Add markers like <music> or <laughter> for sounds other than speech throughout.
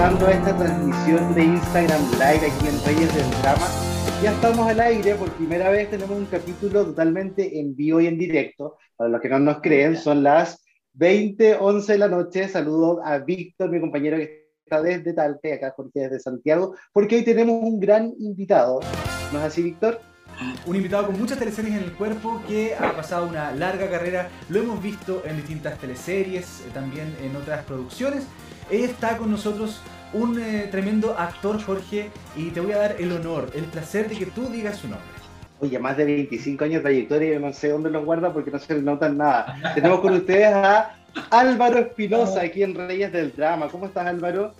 Dando esta transmisión de Instagram Live aquí en Reyes del Drama ya estamos al aire, por primera vez tenemos un capítulo totalmente en vivo y en directo. Para los que no nos creen, son las 20, 11 de la noche. Saludo a Víctor, mi compañero que está desde Talca, acá Jorge desde Santiago, porque hoy tenemos un gran invitado. ¿No es así, Víctor? Un invitado con muchas teleseries en el cuerpo que ha pasado una larga carrera. Lo hemos visto en distintas teleseries, eh, también en otras producciones. Está con nosotros un eh, tremendo actor, Jorge, y te voy a dar el honor, el placer de que tú digas su nombre. Oye, más de 25 años de trayectoria, yo no sé dónde los guarda porque no se le notan nada. Tenemos con ustedes a Álvaro Espinosa aquí en Reyes del Drama. ¿Cómo estás, Álvaro?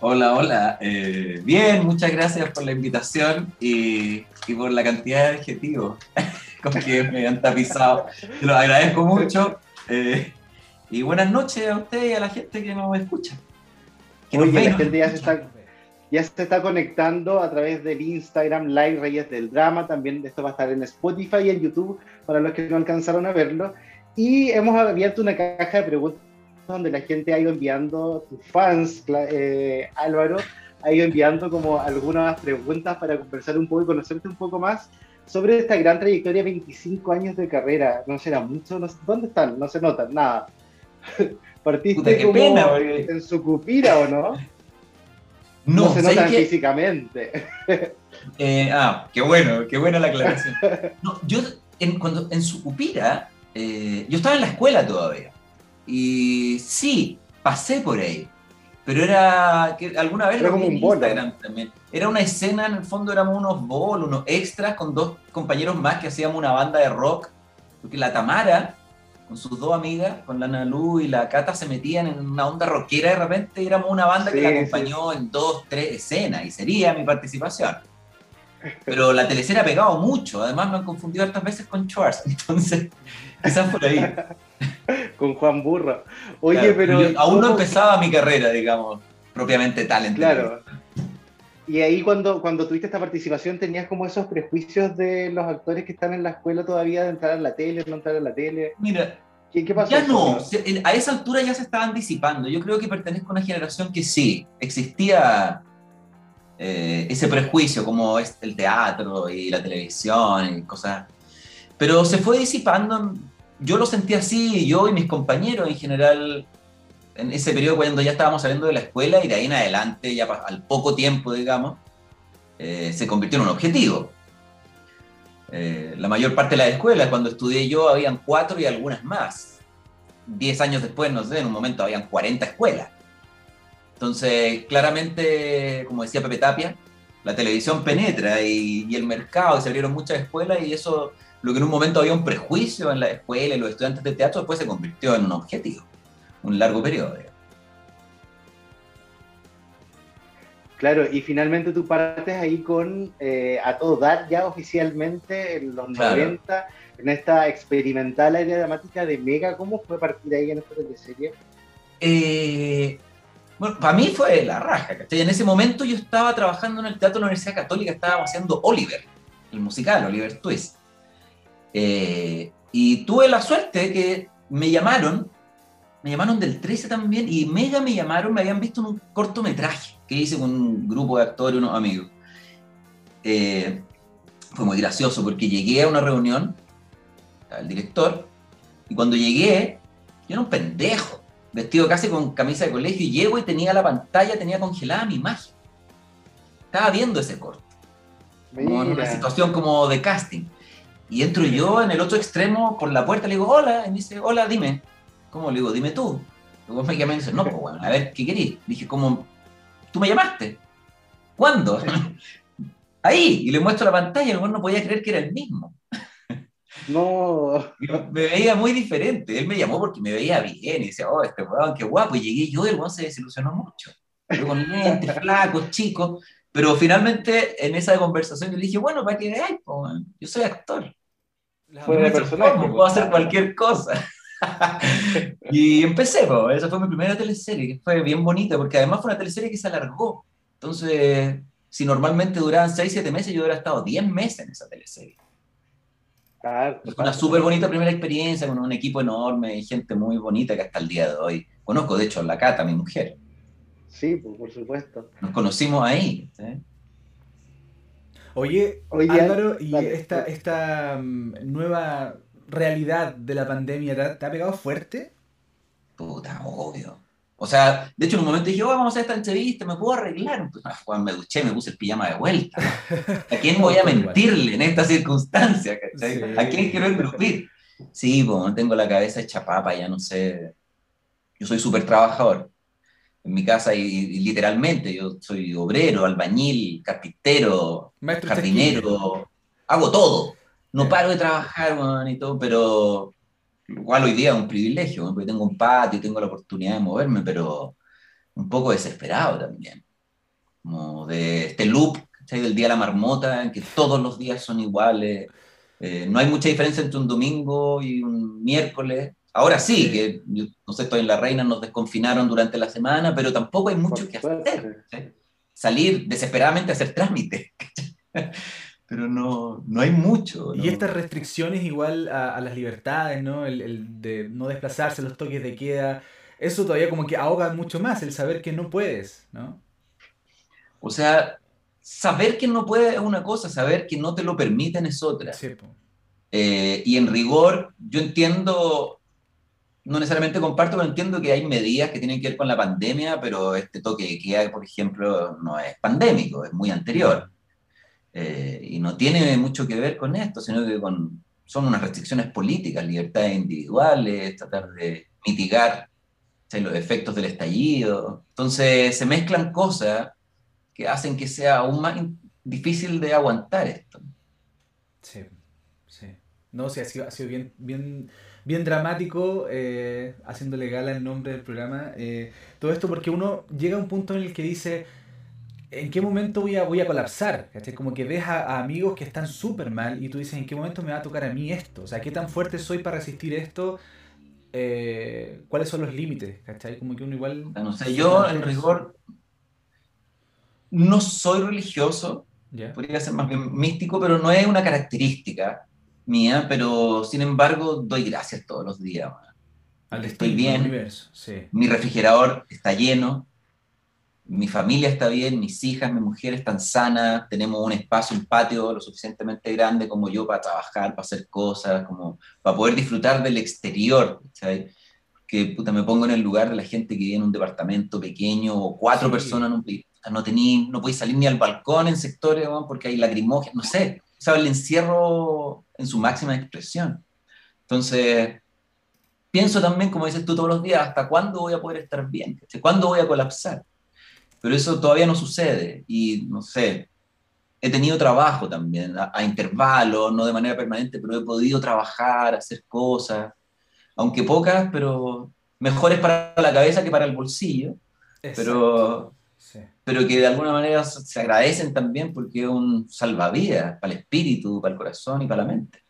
Hola, hola. Eh, bien, muchas gracias por la invitación y, y por la cantidad de adjetivos <laughs> con que me han tapizado. Te lo agradezco mucho. Eh, y buenas noches a usted y a la gente que nos escucha. Oye, la gente ya se, está, ya se está conectando a través del Instagram Live Reyes del Drama. También esto va a estar en Spotify y en YouTube para los que no alcanzaron a verlo. Y hemos abierto una caja de preguntas donde la gente ha ido enviando, tus fans, eh, Álvaro, ha ido enviando como algunas preguntas para conversar un poco y conocerte un poco más sobre esta gran trayectoria, 25 años de carrera. No será mucho, ¿dónde están? No se notan, nada. <laughs> Partiste como en su cupira, ¿o <laughs> no? No, se notan físicamente. <laughs> Eh, ah, qué bueno, qué buena la aclaración. No, yo en, cuando, en Sucupira, eh, yo estaba en la escuela todavía. Y sí, pasé por ahí. Pero era que alguna vez era como un Instagram también. Era una escena, en el fondo éramos unos bolos, unos extras con dos compañeros más que hacíamos una banda de rock. Porque la Tamara con sus dos amigas, con la Nalu y la Cata, se metían en una onda rockera de repente éramos una banda que la acompañó en dos, tres escenas y sería mi participación. Pero la telecera ha pegado mucho, además me han confundido hartas veces con Schwartz, <laughs> entonces quizás por ahí. con Juan Burro. Oye, pero... aún no empezaba mi carrera, digamos, propiamente talent. Claro. Y ahí cuando, cuando tuviste esta participación tenías como esos prejuicios de los actores que están en la escuela todavía de entrar a la tele, no entrar a la tele. Mira, ¿qué, pasó? Ya no, a esa altura ya se estaban disipando. Yo creo que pertenezco a una generación que sí, existía eh, ese prejuicio como es el teatro y la televisión y cosas. Pero se fue disipando. Yo lo sentí así, yo y mis compañeros en general en ese periodo cuando ya estábamos saliendo de la escuela y de ahí en adelante, ya al poco tiempo, digamos, eh, se convirtió en un objetivo. Eh, la mayor parte de la escuela, cuando estudié yo, habían cuatro y algunas más. Diez años después, no sé, en un momento habían 40 escuelas. Entonces, claramente, como decía Pepe Tapia, la televisión penetra y, y el mercado, y se abrieron muchas escuelas y eso, lo que en un momento había un prejuicio en la escuela y los estudiantes de teatro, después se convirtió en un objetivo un largo periodo. Claro, y finalmente tú partes ahí con eh, A Todo Dar ya oficialmente en los 90, en esta experimental área dramática de Mega. ¿Cómo fue partir ahí en esta teleserie? Eh, bueno, para mí fue la raja, ¿cachai? En ese momento yo estaba trabajando en el Teatro de la Universidad Católica, estaba haciendo Oliver, el musical, Oliver Twist. Eh, y tuve la suerte que me llamaron me llamaron del 13 también y Mega me llamaron, me habían visto en un cortometraje que hice con un grupo de actores, unos amigos. Eh, fue muy gracioso porque llegué a una reunión, al director, y cuando llegué, yo era un pendejo, vestido casi con camisa de colegio, y llego y tenía la pantalla, tenía congelada mi imagen. Estaba viendo ese corto. en una situación como de casting. Y entro yo en el otro extremo por la puerta, le digo, hola, y me dice, hola, dime. ¿Cómo? Le digo, dime tú. Luego me llama y dice, no, pues bueno, a ver, ¿qué querís? Dije, como, tú me llamaste. ¿Cuándo? <laughs> Ahí, y le muestro la pantalla, y el no podía creer que era el mismo. <laughs> No. me veía muy diferente. Él me llamó porque me veía bien y decía, oh, este weón, qué guapo. Y llegué yo, el weón se desilusionó mucho. Yo con lentes, flacos, chicos. Pero finalmente en esa conversación yo le dije, bueno, para que veáis, yo soy actor. Fue de personaje. Puedo hacer cualquier cosa. <laughs> y empecé, pues, esa fue mi primera teleserie, que fue bien bonita, porque además fue una teleserie que se alargó. Entonces, si normalmente duraban 6, 7 meses, yo hubiera estado 10 meses en esa teleserie. Claro, fue una súper bonita primera experiencia con un equipo enorme y gente muy bonita que hasta el día de hoy conozco, de hecho, a la Cata, mi mujer. Sí, pues, por supuesto. Nos conocimos ahí. Oye, Álvaro, ¿y esta, esta mm, nueva realidad de la pandemia te, ha pegado fuerte? Puta, obvio. O sea, de hecho en un momento dije, oh, vamos a hacer esta entrevista, ¿me puedo arreglar? Pues, ah, me duché, me puse el pijama de vuelta. ¿A quién voy a <laughs> mentirle en esta circunstancia? ¿A quién quiero engrupir? Sí, bueno, tengo la cabeza hecha papa, ya no sé. Yo soy súper trabajador en mi casa y, literalmente yo soy obrero, albañil, carpintero, jardinero, hago todo. No paro de trabajar, y todo, pero igual hoy día es un privilegio, porque tengo un patio, tengo la oportunidad de moverme, pero un poco desesperado también. Como de este loop del día de la marmota, en que todos los días son iguales. Eh, no hay mucha diferencia entre un domingo y un miércoles. Ahora sí, que no sé, estoy en la reina, nos desconfinaron durante la semana, pero tampoco hay mucho que hacer. Salir desesperadamente a hacer trámite. <laughs> pero no, no hay mucho. Y estas restricciones igual a, las libertades, ¿no? El, de no desplazarse, los toques de queda, eso todavía como que ahoga mucho más, el saber que no puedes, ¿no? O sea, saber que no puedes es una cosa, saber que no te lo permiten es otra. Sí, eh, y en rigor, yo entiendo, no necesariamente comparto, pero entiendo que hay medidas que tienen que ver con la pandemia, pero este toque de queda, por ejemplo, no es pandémico, es muy anterior. Eh, y no tiene mucho que ver con esto, sino que con, son unas restricciones políticas, libertades individuales, tratar de mitigar los efectos del estallido. Entonces se mezclan cosas que hacen que sea aún más difícil de aguantar esto. Sí, sí. No, sí, ha sido, ha sido bien, bien, bien dramático, eh, haciéndole gala el nombre del programa. Eh, todo esto porque uno llega a un punto en el que dice, ¿en qué momento voy a, voy a colapsar? Como que ves a, amigos que están súper mal y tú dices, ¿en qué momento me va a tocar a mí esto? O sea, ¿qué tan fuerte soy para resistir esto? Eh, ¿Cuáles son los límites? ¿Cachai? Como que uno igual... No sé, yo en rigor no soy religioso, podría ser más bien místico, pero no es una característica mía, pero sin embargo doy gracias todos los días. Al Estoy bien, mi refrigerador está lleno, mi familia está bien, mis hijas, mi mujer están sanas, tenemos un espacio, un patio lo suficientemente grande como yo para trabajar, para hacer cosas, como para poder disfrutar del exterior, ¿sabes? Que puta, me pongo en el lugar de la gente que vive en un departamento pequeño o cuatro personas en un no tení, no podéis salir ni al balcón en sectores porque hay lacrimógenas, no sé, ¿sabes? El encierro en su máxima expresión. Entonces, pienso también, como dices tú todos los días, ¿hasta cuándo voy a poder estar bien? ¿Cuándo voy a colapsar? Pero eso todavía no sucede y no sé, he tenido trabajo también a, intervalos, no de manera permanente, pero he podido trabajar, hacer cosas, aunque pocas, pero mejores para la cabeza que para el bolsillo, pero, pero que de alguna manera se agradecen también porque es un salvavidas para el espíritu, para el corazón y para la mente.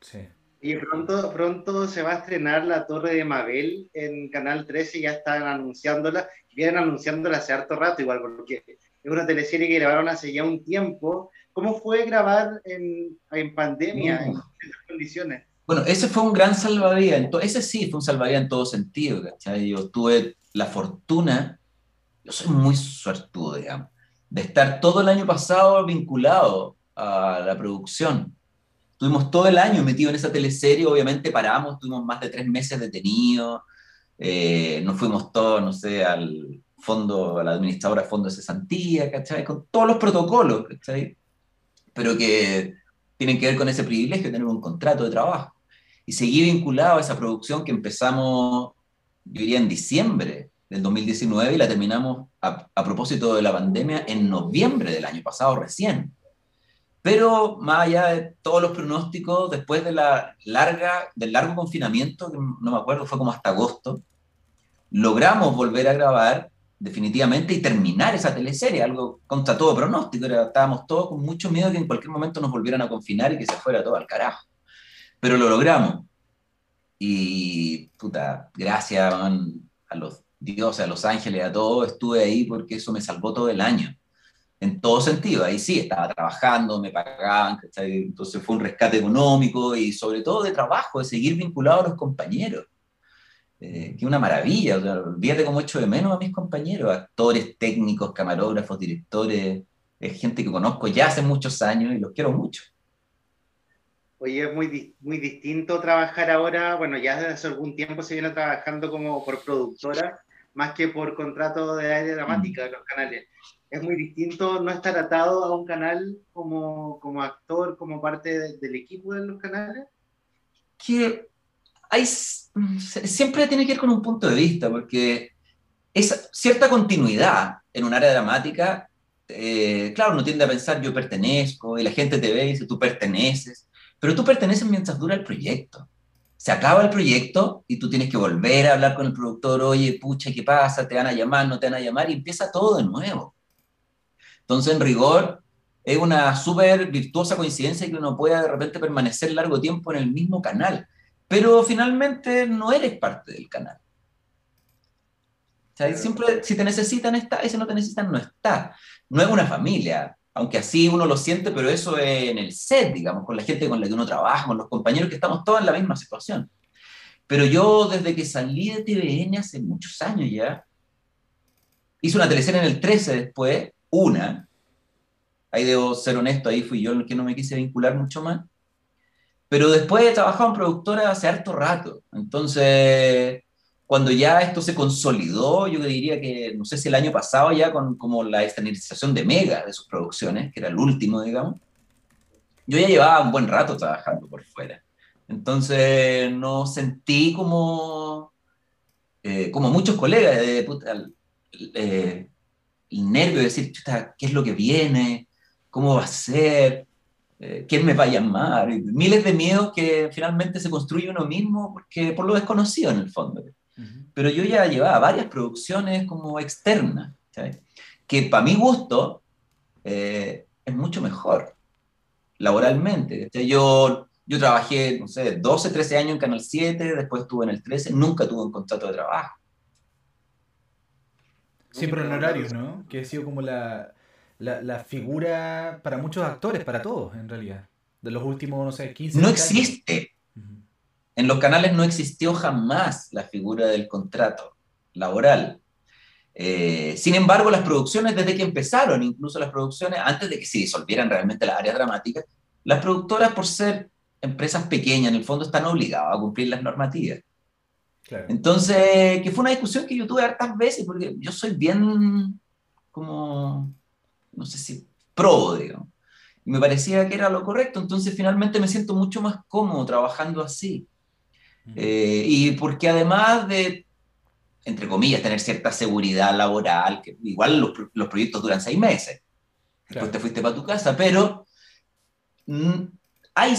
Sí. Y pronto, pronto se va a estrenar La Torre de Mabel en Canal 13, ya están anunciándola, vienen anunciándola hace harto rato, igual, porque es una teleserie que grabaron hace ya un tiempo. ¿Cómo fue grabar en, en pandemia, en esas condiciones? Bueno, ese fue un gran salvavidas, ese sí fue un salvavidas en todo sentido, ¿cachai? Yo tuve la fortuna, yo soy muy suertudo, digamos, de estar todo el año pasado vinculado a la producción Tuvimos todo el año metido en esa teleserie, obviamente paramos, tuvimos más de tres meses detenidos, eh, nos fuimos todos, no sé, al fondo, a la administradora fondo de cesantía, ¿cachai? Con todos los protocolos, ¿cachai? Pero que tienen que ver con ese privilegio de tener un contrato de trabajo. Y seguí vinculado a esa producción que empezamos, yo diría, en diciembre del 2019 y la terminamos a, a propósito de la pandemia en noviembre del año pasado recién. Pero más allá de todos los pronósticos, después de la larga, del largo confinamiento, que no me acuerdo, fue como hasta agosto, logramos volver a grabar definitivamente y terminar esa teleserie, algo contra todo pronóstico. Estábamos todos con mucho miedo que en cualquier momento nos volvieran a confinar y que se fuera todo al carajo. Pero lo logramos. Y, puta, gracias a los dioses, a los ángeles, a todos, estuve ahí porque eso me salvó todo el año en todo sentido. Ahí sí, estaba trabajando, me pagaban, entonces fue un rescate económico y sobre todo de trabajo, de seguir vinculado a los compañeros. Eh, que una maravilla, o sea, olvídate cómo echo de menos a mis compañeros, actores, técnicos, camarógrafos, directores, es gente que conozco ya hace muchos años y los quiero mucho. Oye, es muy, muy distinto trabajar ahora, bueno, ya desde hace algún tiempo se viene trabajando como por productora, más que por contrato de aire dramática de los canales es muy distinto no estar atado a un canal como, como actor, como parte del equipo de los canales? Que hay, siempre tiene que ir con un punto de vista, porque es cierta continuidad en un área dramática. Eh, claro, uno tiende a pensar yo pertenezco y la gente te ve y dice tú perteneces, pero tú perteneces mientras dura el proyecto. Se acaba el proyecto y tú tienes que volver a hablar con el productor, oye, pucha, ¿qué pasa? ¿Te van a llamar? ¿No te van a llamar? Y empieza todo de nuevo. Entonces, en rigor, es una súper virtuosa coincidencia que uno pueda de repente permanecer largo tiempo en el mismo canal, pero finalmente no eres parte del canal. O sea, siempre, si te necesitan, está, y si no te necesitan, no está. No es una familia, aunque así uno lo siente, pero eso es en el set, digamos, con la gente con la que uno trabaja, con los compañeros que estamos todos en la misma situación. Pero yo, desde que salí de TVN hace muchos años ya, hice una teleserie en el 13 después, una, ahí debo ser honesto, ahí fui yo el que no me quise vincular mucho más, pero después he trabajado en productora hace harto rato, entonces cuando ya esto se consolidó, yo diría que, no sé si el año pasado ya con como la externalización de Mega de sus producciones, que era el último, digamos, yo ya llevaba un buen rato trabajando por fuera. Entonces no sentí como, eh, como muchos colegas de, eh, el nervio de decir, ¿qué es lo que viene? ¿Cómo va a ser? Eh, ¿Quién me va a llamar? Miles de miedos que finalmente se construye uno mismo porque por lo desconocido en el fondo. Pero yo ya llevaba varias producciones como externas, que para mi gusto eh, es mucho mejor laboralmente. Yo, yo trabajé, no sé, 12, 13 años en Canal 7, después estuve en el 13, nunca tuve un contrato de trabajo. Siempre en horarios, ¿no? Que ha sido como la, figura para muchos actores, para todos, en realidad. De los últimos, no sé, 15 No existe. En los canales no existió jamás la figura del contrato laboral. Eh, sin embargo, las producciones, desde que empezaron, incluso las producciones, antes de que se disolvieran realmente las áreas dramáticas, las productoras, por ser empresas pequeñas, en el fondo están obligadas a cumplir las normativas. Entonces, que fue una discusión que yo tuve hartas veces, porque yo soy bien como, no sé si, pro, digamos. Y me parecía que era lo correcto, entonces finalmente me siento mucho más cómodo trabajando así. Eh, y porque además de, entre comillas, tener cierta seguridad laboral, que igual los, los proyectos duran seis meses, después te fuiste para tu casa, pero mm, hay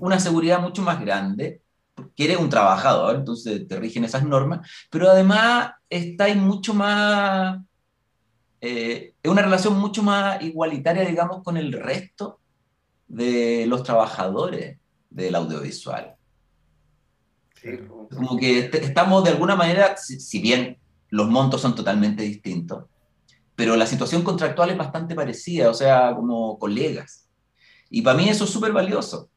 una seguridad mucho más grande porque eres un trabajador, entonces te rigen esas normas, pero además está mucho más, eh, es una relación mucho más igualitaria, digamos, con el resto de los trabajadores del audiovisual. Como que estamos de alguna manera, si, bien los montos son totalmente distintos, pero la situación contractual es bastante parecida, o sea, como colegas. Y para mí eso es súper valioso.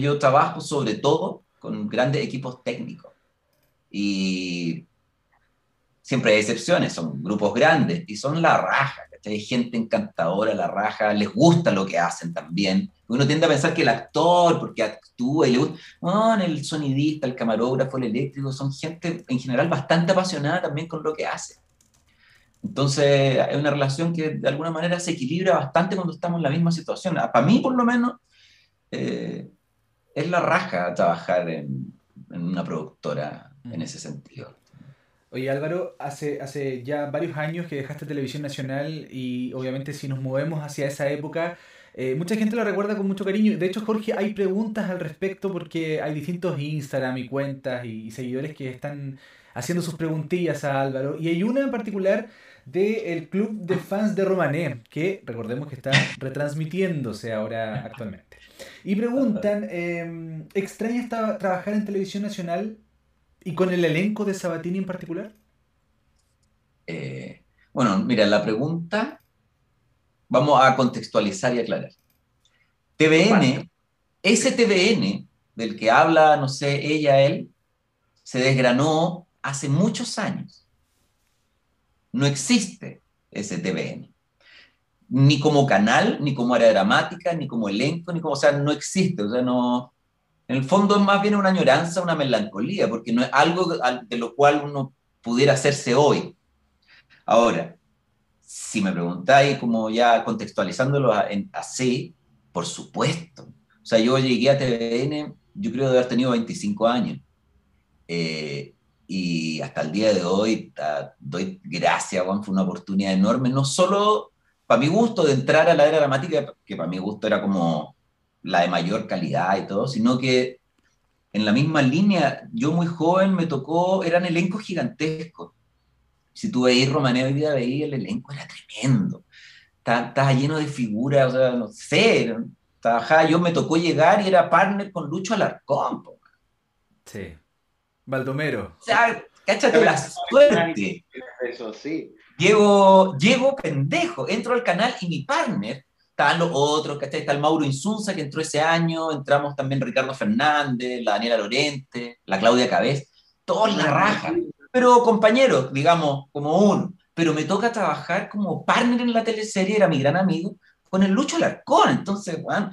Yo trabajo sobre todo con grandes equipos técnicos y siempre hay excepciones, son grupos grandes y son la raja, Hay gente encantadora, la raja, les gusta lo que hacen también. Uno tiende a pensar que el actor, porque actúa y le gusta, el sonidista, el camarógrafo, el eléctrico, son gente en general bastante apasionada también con lo que hace. Entonces, hay una relación que de alguna manera se equilibra bastante cuando estamos en la misma situación. Para mí, por lo menos, eh, es la raja trabajar en, una productora en ese sentido. Oye Álvaro, hace, hace ya varios años que dejaste Televisión Nacional y obviamente si nos movemos hacia esa época, Eh, mucha gente lo recuerda con mucho cariño. De hecho, Jorge, hay preguntas al respecto porque hay distintos Instagram y cuentas y, seguidores que están haciendo sus preguntillas a Álvaro. Y hay una en particular del club de fans de Romané, que recordemos que está retransmitiéndose ahora actualmente. Y preguntan, <laughs> eh, ¿extraña trabajar en televisión nacional y con el elenco de Sabatini en particular? Eh, bueno, mira, la pregunta vamos a contextualizar y aclarar. TVN, ese TVN del que habla, no sé, ella, él, se desgranó hace muchos años. No existe ese TVN. Ni como canal, ni como área dramática, ni como elenco, ni como, o sea, no existe. O sea, no. En el fondo es más bien una añoranza, una melancolía, porque no es algo de lo cual uno pudiera hacerse hoy. Ahora, si me preguntáis, como ya contextualizándolo así, por supuesto. O sea, yo llegué a TVN, yo creo de haber tenido 25 años. Eh, y hasta el día de hoy doy gracias, Juan, fue una oportunidad enorme, no solo para mi gusto de entrar a la era dramática, que para mi gusto era como la de mayor calidad y todo, sino que en la misma línea, yo muy joven me tocó, eran elencos gigantescos si tú veis Romané hoy día, veis el elenco, era tremendo. Estaba, lleno de figuras, o sea, no sé. Trabajaba, yo me tocó llegar y era partner con Lucho Alarcón. Sí. Baldomero. O sea, cáchate la suerte. Eso sí. Llego, llego pendejo, entro al canal y mi partner, estaban los otros, ¿cachai? Está el Mauro Insunza que entró ese año, entramos también Ricardo Fernández, la Daniela Lorente, la Claudia Cabez, todos la raja pero compañero, digamos, como uno. Pero me toca trabajar como partner en la teleserie, era mi gran amigo, con el Lucho Alarcón. Entonces, bueno,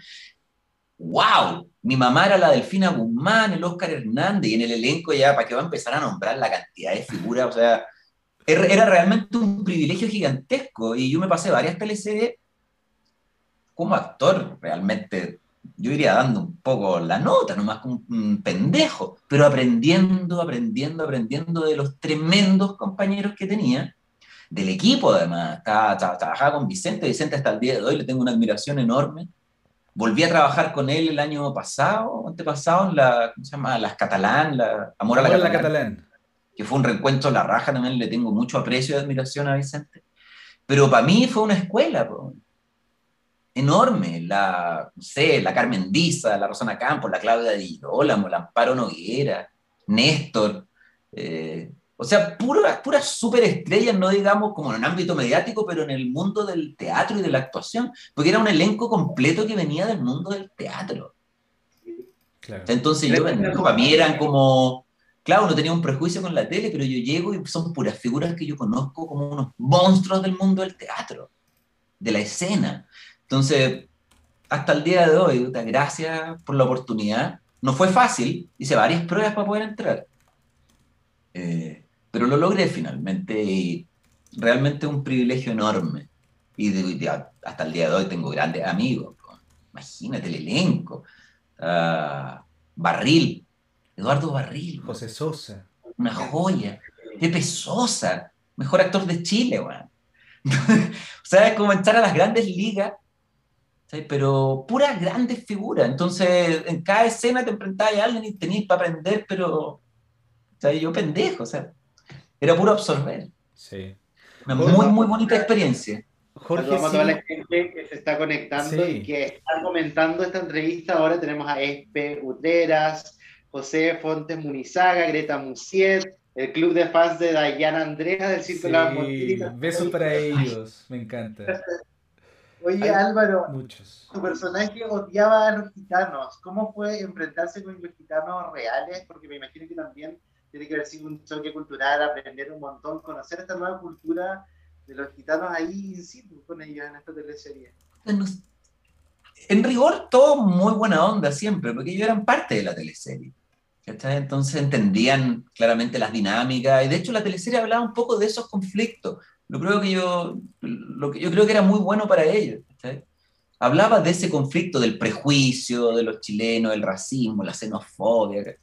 wow, mi mamá era la Delfina Guzmán, el Oscar Hernández, y en el elenco ya, ¿para qué va a empezar a nombrar la cantidad de figuras? O sea, era realmente un privilegio gigantesco, y yo me pasé varias teleseries como actor, realmente yo iría dando un poco la nota, nomás como un pendejo, pero aprendiendo, aprendiendo, aprendiendo de los tremendos compañeros que tenía, del equipo además. trabajaba con Vicente, Vicente hasta el día de hoy le tengo una admiración enorme. Volví a trabajar con él el año pasado, antepasado, en la, ¿cómo se llama? Las Catalán, la Amor a la, Catalán, Catalán, que fue un reencuentro la raja, también le tengo mucho aprecio y admiración a Vicente. Pero para mí fue una escuela, enorme, la, no sé, la Carmen Diza, la Rosana Campos, la Claudia Di Girolamo, la Amparo Noguera, Néstor, eh, o sea, puras pura superestrellas, no digamos como en un ámbito mediático, pero en el mundo del teatro y de la actuación, porque era un elenco completo que venía del mundo del teatro. Entonces yo, para mí eran como, claro, no tenía un prejuicio con la tele, pero yo llego y son puras figuras que yo conozco como unos monstruos del mundo del teatro, de la escena. Entonces, hasta el día de hoy, gracias por la oportunidad. No fue fácil, hice varias pruebas para poder entrar. Eh, pero lo logré finalmente y realmente un privilegio enorme. Y hasta el día de hoy tengo grandes amigos. Imagínate el elenco. Ah, Barril, Eduardo Barril. José Sosa. Una joya. Pepe Sosa, mejor actor de Chile, <laughs> o sea, es como entrar a las grandes ligas pero puras grandes figuras. Entonces, en cada escena te enfrentabas a alguien y tenías para aprender, pero yo pendejo, o sea, era puro absorber. Sí. Una muy, muy bonita experiencia. Jorge, a toda la gente que se está conectando y que está comentando esta entrevista. Ahora tenemos a Espe Utreras, José Fontes Munizaga, Greta Musiet, el club de fans de Dayana Andrea del Circo de la Besos para ellos, me encanta. <laughs> Oye, Álvaro, tu personaje odiaba a los gitanos. ¿Cómo fue enfrentarse con los gitanos reales? Porque me imagino que también tiene que haber sido un choque cultural, aprender un montón, conocer esta nueva cultura de los gitanos ahí in situ con ellos en esta teleserie. En rigor, todo muy buena onda siempre, porque ellos eran parte de la teleserie. Entonces entendían claramente las dinámicas, y de hecho la teleserie hablaba un poco de esos conflictos lo creo que yo, lo que yo creo que era muy bueno para ellos. Hablaba de ese conflicto del prejuicio de los chilenos, el racismo, la xenofobia.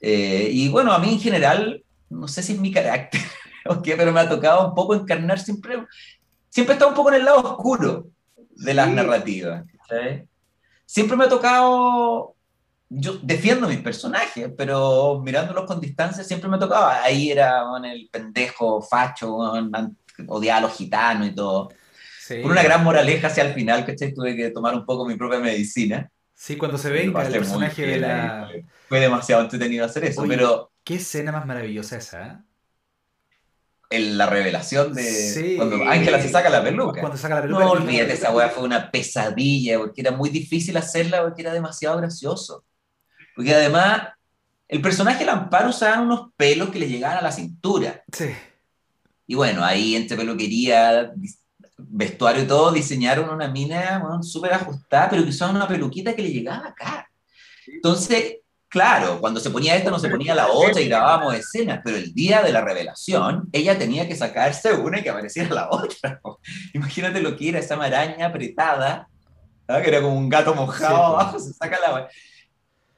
Eh, y bueno, a mí en general, no sé si es mi carácter, <laughs> pero me ha tocado un poco encarnar siempre, siempre está un poco en el lado oscuro. de las narrativas. Siempre me ha tocado, yo defiendo mis personajes, pero mirándolos con distancia siempre me tocaba. Ahí era el pendejo facho, odiaba a los gitanos y todo. Con una gran moraleja hacia el final, que tuve que tomar un poco mi propia medicina. Sí, cuando se venga el personaje de la... Fue demasiado entretenido hacer eso, pero... Qué escena más maravillosa esa, ¿eh? la revelación de cuando Ángela se saca la peluca. Cuando saca la peluca. No olvídate, esa weá fue una pesadilla, porque era muy difícil hacerla, porque era demasiado gracioso. Porque además, el personaje de Amparo usaba unos pelos que le llegaban a la cintura. Sí. Y bueno, ahí entre peluquería, vestuario y todo, diseñaron una mina súper ajustada, pero que usaba una peluquita que le llegaba acá. Entonces, Claro, cuando se ponía esta no se ponía la otra y grabábamos escenas, pero el día de la revelación ella tenía que sacarse una y que apareciera la otra. <laughs> Imagínate lo que era esa maraña apretada, que era como un gato mojado abajo, se saca la...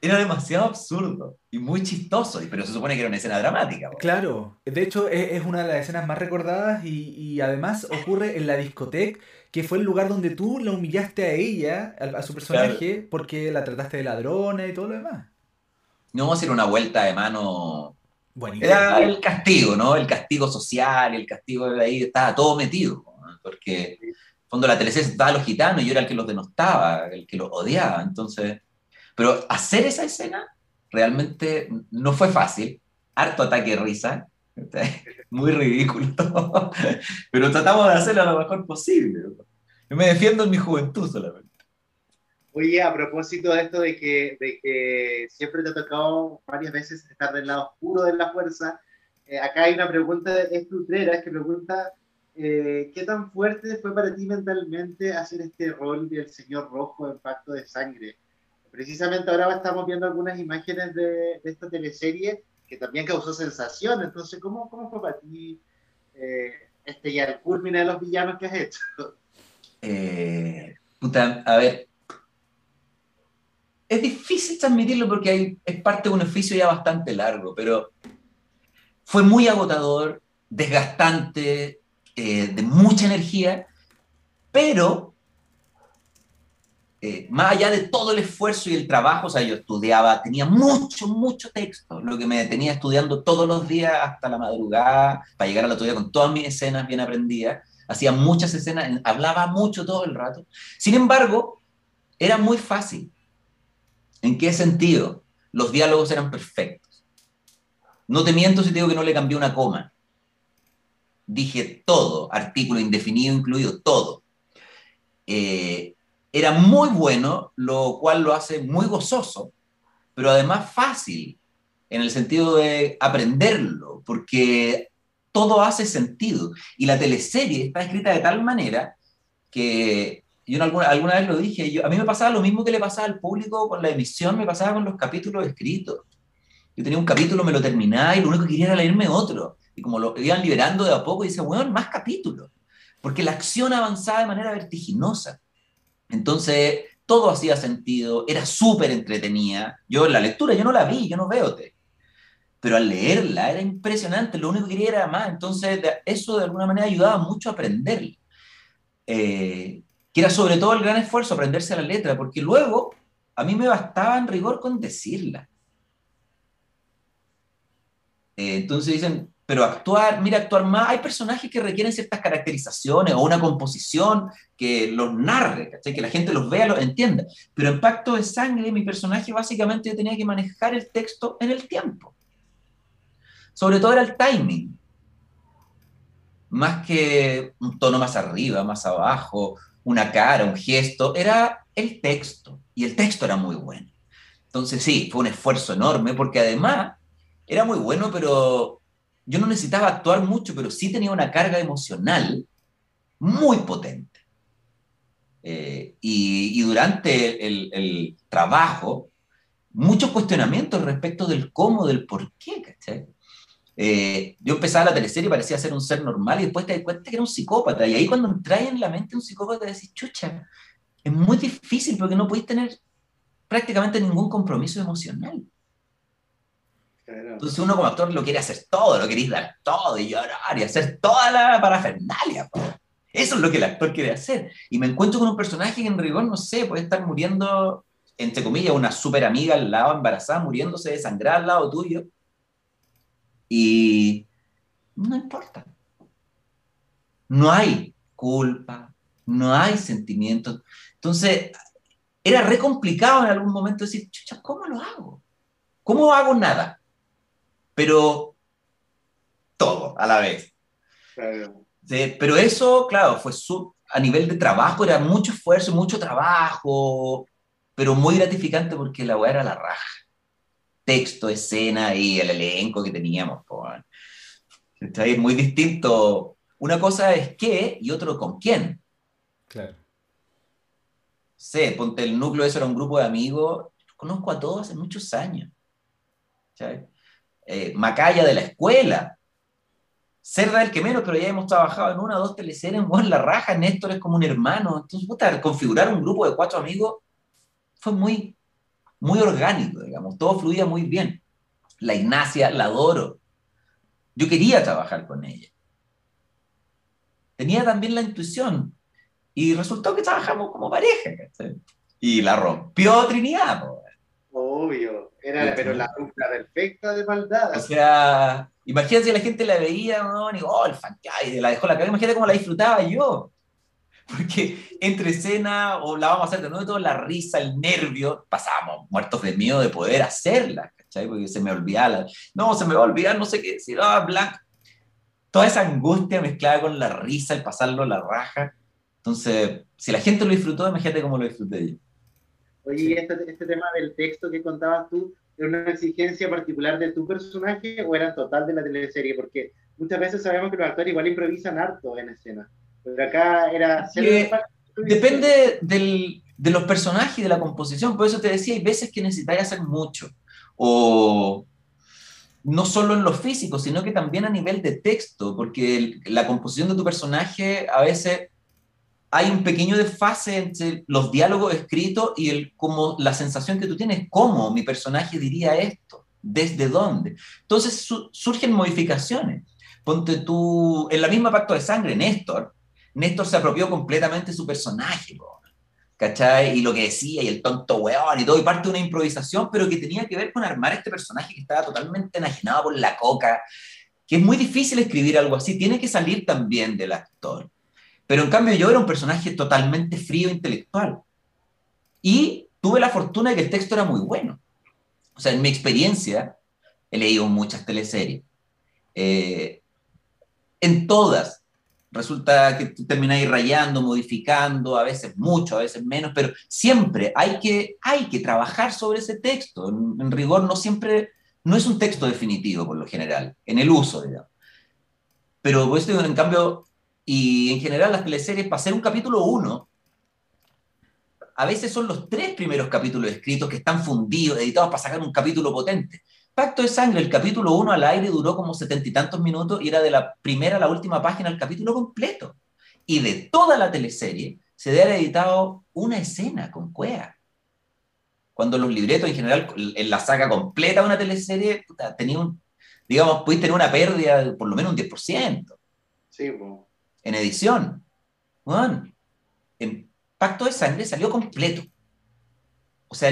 Era demasiado absurdo y muy chistoso, pero se supone que era una escena dramática. Claro, de hecho es, una de las escenas más recordadas y, además ocurre en la discoteca, que fue el lugar donde tú la humillaste a ella, a, su personaje, porque la trataste de ladrona y todo lo demás no vamos a hacer una vuelta de mano. Era el castigo, ¿no? El castigo social, el castigo de ahí, estaba todo metido, porque en fondo la teleserie estaba a los gitanos y yo era el que los denostaba, el que los odiaba, entonces... Pero hacer esa escena realmente no fue fácil, harto ataque risa, <laughs> muy ridículo, <laughs> pero tratamos de hacerlo lo mejor posible. Yo me defiendo en mi juventud solamente. Oye, a propósito de esto de que, de que siempre te ha tocado varias veces estar del lado oscuro de la fuerza, eh, acá hay una pregunta de Estutrera que pregunta, eh, ¿qué tan fuerte fue para ti mentalmente hacer este rol del señor rojo en Pacto de Sangre? Precisamente ahora estamos viendo algunas imágenes de, de esta teleserie que también causó sensación, entonces, ¿cómo, cómo fue para ti eh, este ya el culmine de los villanos que has hecho? puta, a ver, es difícil transmitirlo porque es parte de un oficio ya bastante largo, pero fue muy agotador, desgastante, eh, de mucha energía, pero eh, más allá de todo el esfuerzo y el trabajo, o sea, yo estudiaba, tenía mucho, mucho texto, lo que me tenía estudiando todos los días hasta la madrugada, para llegar a la tuya con todas mis escenas bien aprendidas, hacía muchas escenas, hablaba mucho todo el rato. Sin embargo, era muy fácil ¿En qué sentido? Los diálogos eran perfectos. No te miento si te digo que no le cambié una coma. Dije todo, artículo indefinido incluido, todo. Eh, era muy bueno, lo cual lo hace muy gozoso, pero además fácil, en el sentido de aprenderlo, porque todo hace sentido. Y la teleserie está escrita de tal manera que yo alguna, alguna vez lo dije, a mí me pasaba lo mismo que le pasaba al público con la emisión, me pasaba con los capítulos escritos. Yo tenía un capítulo, me lo terminaba y lo único que quería era leerme otro. Y como lo iban liberando de a poco, y dice, bueno, más capítulos. Porque la acción avanzaba de manera vertiginosa. Entonces, todo hacía sentido, era súper entretenida. Yo en la lectura, yo no la vi, yo no veo te. Pero al leerla era impresionante, lo único que quería era más. Entonces, eso de alguna manera ayudaba mucho a aprender. Eh, que era sobre todo el gran esfuerzo aprenderse la letra, porque luego a mí me bastaba en rigor con decirla. Eh, entonces dicen, pero actuar, mira, actuar más, hay personajes que requieren ciertas caracterizaciones o una composición que los narre, que la gente los vea, los entienda. Pero en Pacto de Sangre, mi personaje básicamente tenía que manejar el texto en el tiempo. Sobre todo era el timing. Más que un tono más arriba, más abajo, una cara, un gesto, era el texto. Y el texto era muy bueno. Entonces sí, fue un esfuerzo enorme porque además era muy bueno, pero yo no necesitaba actuar mucho, pero sí tenía una carga emocional muy potente. Eh, y, durante el, el, trabajo, muchos cuestionamientos respecto del cómo, del por qué, ¿cachai? Eh, yo empezaba la teleserie y parecía ser un ser normal y después te das cuenta que era un psicópata. Y ahí cuando trae en la mente un psicópata decís, chucha, es muy difícil porque no podéis tener prácticamente ningún compromiso emocional. Entonces uno como actor lo quiere hacer todo, lo queréis dar todo y llorar y hacer toda la parafernalia. Eso es lo que el actor quiere hacer. Y me encuentro con un personaje que en rigor, no sé, puede estar muriendo, entre comillas, una súper amiga al lado, embarazada, muriéndose de sangrar al lado tuyo. Y no importa. No hay culpa, no hay sentimientos. Entonces, era re complicado en algún momento decir, chucha, ¿cómo lo hago? ¿Cómo hago nada? Pero todo a la vez. pero eso, claro, fue a nivel de trabajo, era mucho esfuerzo, mucho trabajo, pero muy gratificante porque la weá era la raja. Texto, escena y el elenco que teníamos. Es muy distinto. Una cosa es qué y otro con quién. Claro. Sé, ponte el núcleo, eso era un grupo de amigos. Conozco a todos hace muchos años. Eh, Macaya de la escuela. Cerda del que menos, pero ya hemos trabajado en una o dos teleseries, en la raja, Néstor es como un hermano. Entonces, puta, configurar un grupo de cuatro amigos fue muy, muy orgánico, digamos, todo fluía muy bien. La Ignacia, la adoro. Yo quería trabajar con ella. Tenía también la intuición y resultó que trabajamos como pareja. Y la rompió Trinidad. Obvio, era pero la dupla perfecta de maldad. O sea, imagínate si la gente la veía, ¿no? y oh, el y la dejó la cabeza, imagínate cómo la disfrutaba yo. Porque entre escena o la vamos a hacer de nuevo, todo la risa, el nervio, pasábamos muertos de miedo de poder hacerla, ¿cachai? Porque se me olvidaba, no, se me va a olvidar, no sé qué decir, ah, blanco. Toda esa angustia mezclada con la risa, el pasarlo la raja, entonces, si la gente lo disfrutó, imagínate cómo lo disfruté yo. Oye, este, este, tema del texto que contabas tú, ¿era una exigencia particular de tu personaje o era total de la teleserie? Porque muchas veces sabemos que los actores igual improvisan harto en escena. Pero acá era... depende del, de los personajes y de la composición. Por eso te decía, hay veces que necesitáis hacer mucho. O no solo en lo físico, sino que también a nivel de texto, porque la composición de tu personaje a veces hay un pequeño desfase entre los diálogos escritos y el, como la sensación que tú tienes, cómo mi personaje diría esto, desde dónde. Entonces surgen modificaciones. Ponte tú, en la misma Pacto de Sangre, Néstor, Néstor se apropió completamente su personaje, ¿cachai? Y lo que decía, y el tonto weón, y todo, y parte de una improvisación, pero que tenía que ver con armar este personaje que estaba totalmente enajenado por la coca, que es muy difícil escribir algo así, tiene que salir también del actor. Pero en cambio yo era un personaje totalmente frío intelectual. Y tuve la fortuna de que el texto era muy bueno. O sea, en mi experiencia, he leído muchas teleseries. Eh, en todas, resulta que tú termináis rayando, modificando, a veces mucho, a veces menos, pero siempre hay que, hay que trabajar sobre ese texto. En, rigor, no siempre, no es un texto definitivo por lo general, en el uso, digamos. Pero pues, en cambio, y en general las teleseries, para hacer un capítulo uno, a veces son los tres primeros capítulos escritos que están fundidos, editados para sacar un capítulo potente. Pacto de Sangre, el capítulo uno al aire duró como setenta y tantos minutos y era de la primera a la última página el capítulo completo. Y de toda la teleserie se debe editado una escena con Cuea. Cuando los libretos en general, en la saga completa de una teleserie, tenía un, digamos, pudiste tener una pérdida de por lo menos un 10%. Sí, bueno en edición. En Pacto de Sangre salió completo. O sea,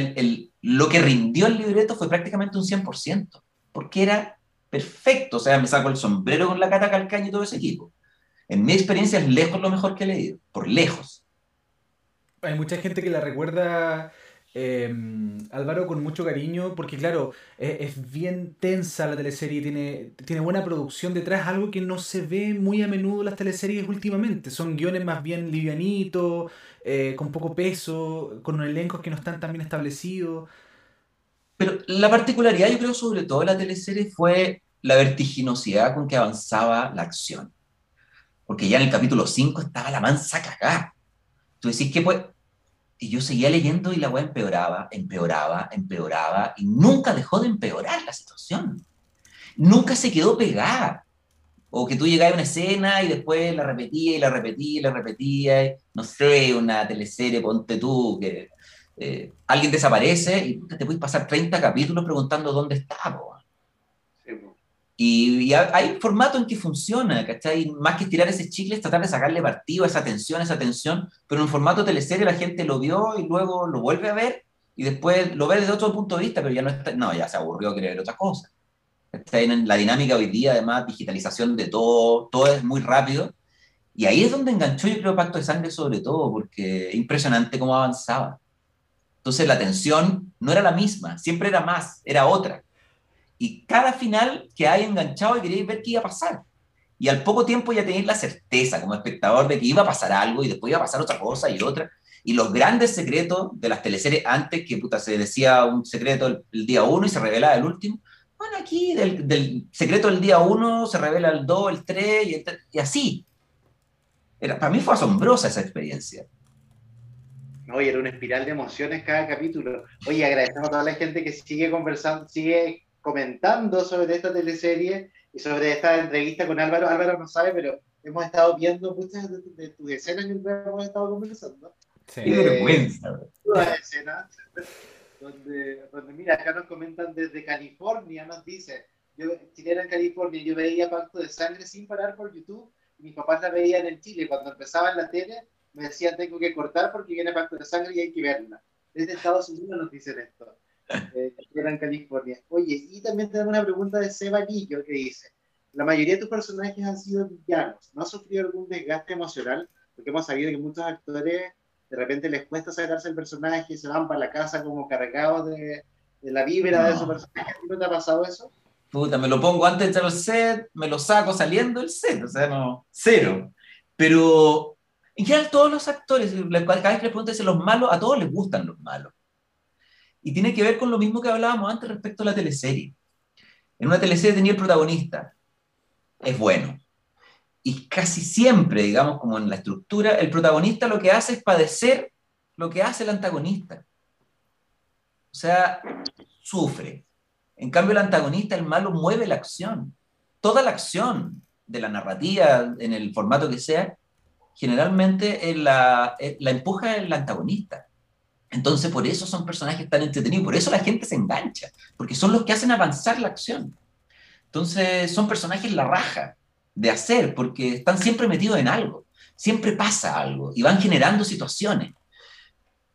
lo que rindió el libreto fue prácticamente un 100%, porque era perfecto. O sea, me saco el sombrero con la cata calcaña y todo ese equipo. En mi experiencia es lejos lo mejor que he leído, por lejos. Hay mucha gente que la recuerda Em, Álvaro con mucho cariño, porque claro, e, es, bien tensa la teleserie, tiene, tiene buena producción detrás, algo que no se ve muy a menudo en las teleseries últimamente. Son guiones más bien livianitos, eh, con poco peso, con elencos que no están tan bien establecidos. Pero la particularidad, yo creo, sobre todo de la teleserie fue la vertiginosidad con que avanzaba la acción. Porque ya en el capítulo 5 estaba la mansa cagada. Tú decís que pues y yo seguía leyendo y la weá empeoraba, empeoraba, empeoraba, y nunca dejó de empeorar la situación. Nunca se quedó pegada. O que tú llegabas a una escena y después la repetía y la repetía y la repetía. no sé, una teleserie, ponte tú, que eh, alguien desaparece y te puedes pasar 30 capítulos preguntando dónde está. Y, hay formato en que funciona, ¿cachai? Más que estirar ese chicle, es tratar de sacarle partido a esa tensión, esa tensión, pero en formato teleserie la gente lo vio y luego lo vuelve a ver y después lo ve desde otro punto de vista, pero ya no está, no, ya se aburrió, quiere ver otra cosa. Está en la dinámica hoy día, además, digitalización de todo, todo es muy rápido. Y ahí es donde enganchó, yo creo, Pacto de Sangre sobre todo, porque es impresionante cómo avanzaba. Entonces la tensión no era la misma, siempre era más, era otra. Y cada final que hay enganchado y queréis ver qué iba a pasar. Y al poco tiempo ya tenéis la certeza como espectador de que iba a pasar algo y después iba a pasar otra cosa y otra. Y los grandes secretos de las teleseries antes, que puta, se decía un secreto el, día uno y se revelaba el último, bueno, aquí del, secreto del día uno se revela el 2, el 3 y, así. Era, para mí fue asombrosa esa experiencia. Oye, era una espiral de emociones cada capítulo. Oye, agradecemos a toda la gente que sigue conversando, sigue comentando sobre esta teleserie y sobre esta entrevista con Álvaro. Álvaro no sabe, pero hemos estado viendo muchas de, tus escenas y hemos estado conversando. Sí. Qué vergüenza. Todas escenas. Donde, donde, mira, acá nos comentan desde California, nos dice, yo, chilena en California, yo veía Pacto de Sangre sin parar por YouTube y mis papás la veían en Chile. Cuando empezaba en la tele, me decían, tengo que cortar porque viene Pacto de Sangre y hay que verla. Desde Estados Unidos nos dicen esto eh, en California. Oye, y también tenemos una pregunta de Seba Lillo que dice, la mayoría de tus personajes han sido villanos, ¿no has sufrido algún desgaste emocional? Porque hemos sabido que muchos actores de repente les cuesta sacarse el personaje y se van para la casa como cargados de, de la vibra de su personaje. ¿No te ha pasado eso? Puta, me lo pongo antes de entrar al set, me lo saco saliendo del set, o sea, no, cero. Pero en general todos los actores, cada vez que les pregunto los malos, a todos les gustan los malos. Y tiene que ver con lo mismo que hablábamos antes respecto a la teleserie. En una teleserie tenía el protagonista, es bueno. Y casi siempre, digamos, como en la estructura, el protagonista lo que hace es padecer lo que hace el antagonista. O sea, sufre. En cambio, el antagonista, el malo, mueve la acción. Toda la acción de la narrativa, en el formato que sea, generalmente la, la empuja el antagonista. Entonces, por eso son personajes tan entretenidos, por eso la gente se engancha, porque son los que hacen avanzar la acción. Entonces, son personajes la raja de hacer, porque están siempre metidos en algo, siempre pasa algo y van generando situaciones.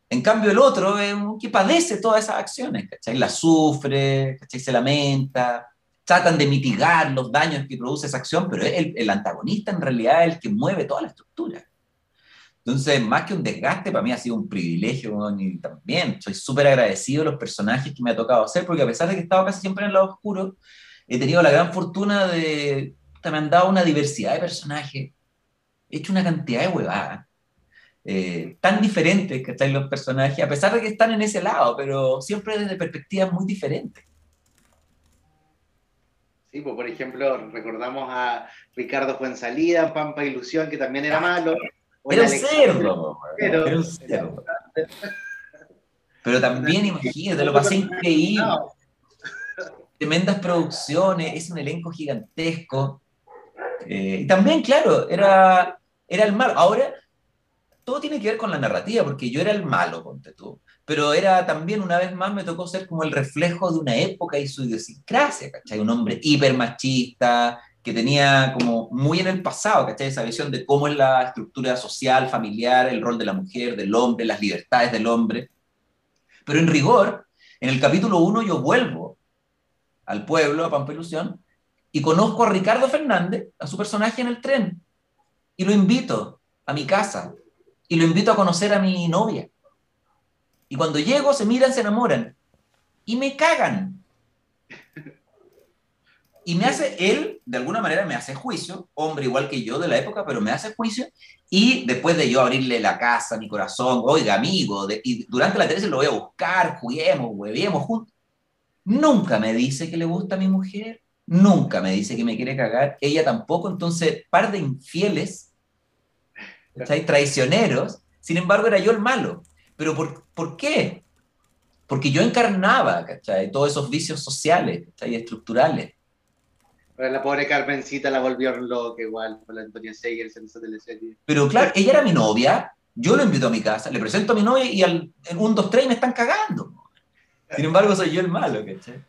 En cambio, el otro es un que padece todas esas acciones, ¿cachai? La sufre, ¿cachai? Se lamenta, tratan de mitigar los daños que produce esa acción, pero el, el antagonista en realidad es el que mueve toda la estructura. Entonces, más que un desgaste, para mí ha sido un privilegio y también soy súper agradecido de los personajes que me ha tocado hacer, porque a pesar de que he estado casi siempre en el lado oscuro, he tenido la gran fortuna de, me han dado una diversidad de personajes, he hecho una cantidad de huevadas, eh, tan diferentes que están los personajes, a pesar de que están en ese lado, pero siempre desde perspectivas muy diferentes. Sí, pues por ejemplo, recordamos a Ricardo Fuensalida, Pampa Ilusión, que también era malo. Era un cerdo, pero, era un cerdo. Pero también, imagínate, lo pasé increíble. Tremendas producciones, es un elenco gigantesco. Eh, y también, claro, era, era el malo. Ahora, todo tiene que ver con la narrativa, porque yo era el malo, ponte tú. Pero era también, una vez más, me tocó ser como el reflejo de una época y su idiosincrasia, ¿cachai? Un hombre hiper machista, que tenía como muy en el pasado, ¿cachai? Esa visión de cómo es la estructura social, familiar, el rol de la mujer, del hombre, las libertades del hombre. Pero en rigor, en el capítulo 1 yo vuelvo al pueblo, a Pampa Ilusión, y conozco a Ricardo Fernández, a su personaje en el tren, y lo invito a mi casa, y lo invito a conocer a mi novia. Y cuando llego, se miran, se enamoran, y me cagan. Y me hace, él, de alguna manera, me hace juicio, hombre igual que yo de la época, pero me hace juicio. Y después de yo abrirle la casa, mi corazón, oiga, amigo, y durante la televisión lo voy a buscar, juguemos, huevemos juntos. Nunca me dice que le gusta a mi mujer, nunca me dice que me quiere cagar, ella tampoco. Entonces, par de infieles, ¿cachai? Traicioneros, sin embargo, era yo el malo. ¿Pero por, por qué? Porque yo encarnaba, ¿cachai? Todos esos vicios sociales, ¿cachai? Estructurales la pobre Carmencita la volvió loca igual, por la Antonia Segers en esa teleserie. Pero claro, ella era mi novia, yo lo invito a mi casa, le presento a mi novia y al, en un, dos, tres me están cagando. Sin embargo, soy yo el malo, ¿cachai?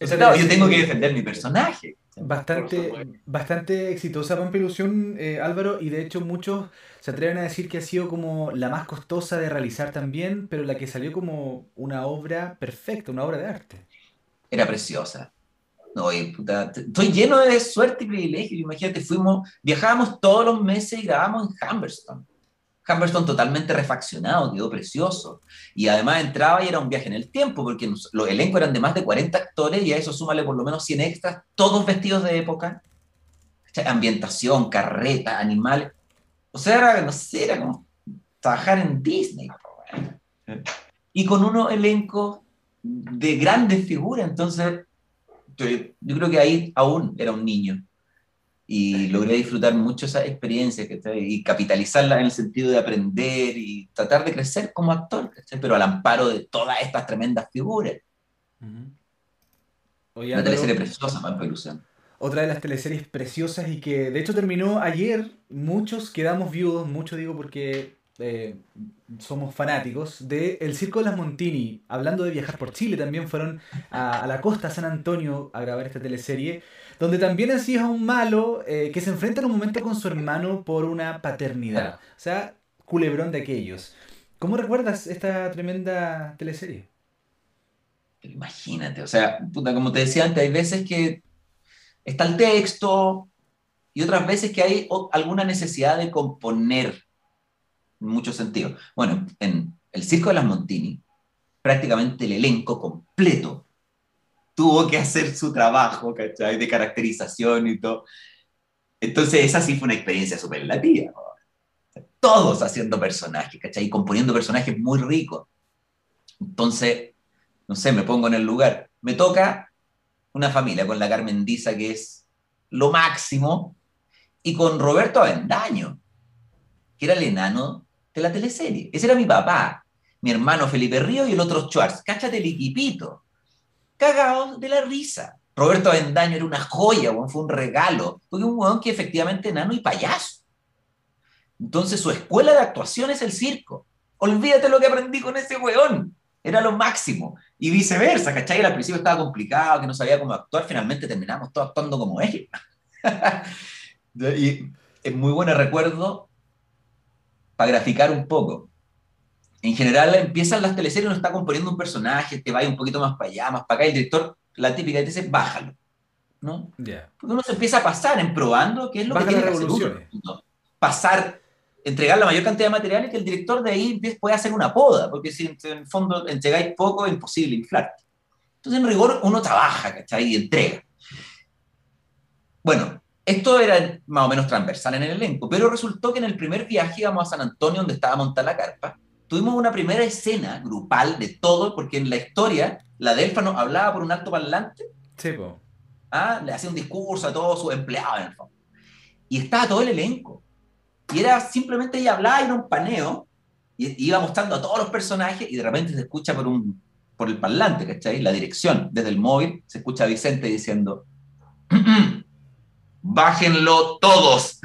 yo tengo que defender mi personaje. Bastante, bastante exitosa Pampa Ilusión, eh, Álvaro, y de hecho muchos se atreven a decir que ha sido como la más costosa de realizar también, pero la que salió como una obra perfecta, una obra de arte. Era preciosa. No, puta, estoy lleno de suerte y privilegio. Imagínate, fuimos, viajábamos todos los meses y grabábamos en Humberston. Humberston totalmente refaccionado, quedó precioso. Y además entraba y era un viaje en el tiempo, porque los elencos eran de más de 40 actores y a eso súmale por lo menos 100 extras, todos vestidos de época. Ambientación, carreta, animales. O sea, era, no sé, era como trabajar en Disney. Y con unos elencos de grandes figuras. Entonces, yo, yo creo que ahí aún era un niño. Y logré disfrutar mucho esa experiencia y capitalizarla en el sentido de aprender y tratar de crecer como actor, pero al amparo de todas estas tremendas figuras. Una teleserie preciosa, Pampa Ilusión. Otra de las teleseries preciosas y que de hecho terminó ayer, muchos quedamos viudos, mucho digo porque eh, somos fanáticos, de El Circo de las Montini, hablando de viajar por Chile, también fueron a, a la costa San Antonio a grabar esta teleserie donde también así es un malo eh, que se enfrenta en un momento con su hermano por una paternidad. O sea, culebrón de aquellos. ¿Cómo recuerdas esta tremenda teleserie? Imagínate, o sea, puta, como te decía antes, hay veces que está el texto y otras veces que hay alguna necesidad de componer en muchos sentidos. Bueno, en El Circo de las Montini, prácticamente el elenco completo tuvo que hacer su trabajo, ¿cachai? De caracterización y todo. Entonces, esa sí fue una experiencia superlativa. Todos haciendo personajes, ¿cachai? Y componiendo personajes muy ricos. Entonces, no sé, me pongo en el lugar. Me toca una familia con la Carmen Diza, que es lo máximo, y con Roberto Avendaño, que era el enano de la teleserie. Ese era mi papá, mi hermano Felipe Río y el otro Schwartz. Cáchate el equipito cagados de la risa. Roberto Avendaño era una joya, fue un regalo, porque un weón que efectivamente enano y payaso. Entonces su escuela de actuación es el circo. Olvídate lo que aprendí con ese weón. Era lo máximo. Y viceversa, ¿cachai? Al principio estaba complicado, que no sabía cómo actuar, finalmente terminamos todos actuando como él. <laughs> y es muy buen recuerdo para graficar un poco en general empiezan las teleseries, uno está componiendo un personaje, te va un poquito más para allá, más para acá, y el director, la típica, te dice, bájalo. ¿no? Porque uno se empieza a pasar en probando qué es lo que tiene que hacer Pasar, entregar la mayor cantidad de materiales que el director de ahí puede hacer una poda, porque si en el fondo entregáis poco es imposible inflarte. Entonces, en rigor, uno trabaja, ¿cachai? Y entrega. Bueno, esto era más o menos transversal en el elenco, pero resultó que en el primer viaje íbamos a San Antonio, donde estaba montada la carpa, tuvimos una primera escena grupal de todo, porque en la historia la Delfano hablaba por un alto parlante. Sí, ¿ah? Le hacía un discurso a todos sus empleados en el fondo. Y estaba todo el elenco. Y era simplemente ella hablaba era un paneo. Y iba mostrando a todos los personajes y de repente se escucha por, un, por el parlante, ¿cachai? La dirección, desde el móvil, se escucha a Vicente diciendo, <clears throat> bájenlo todos.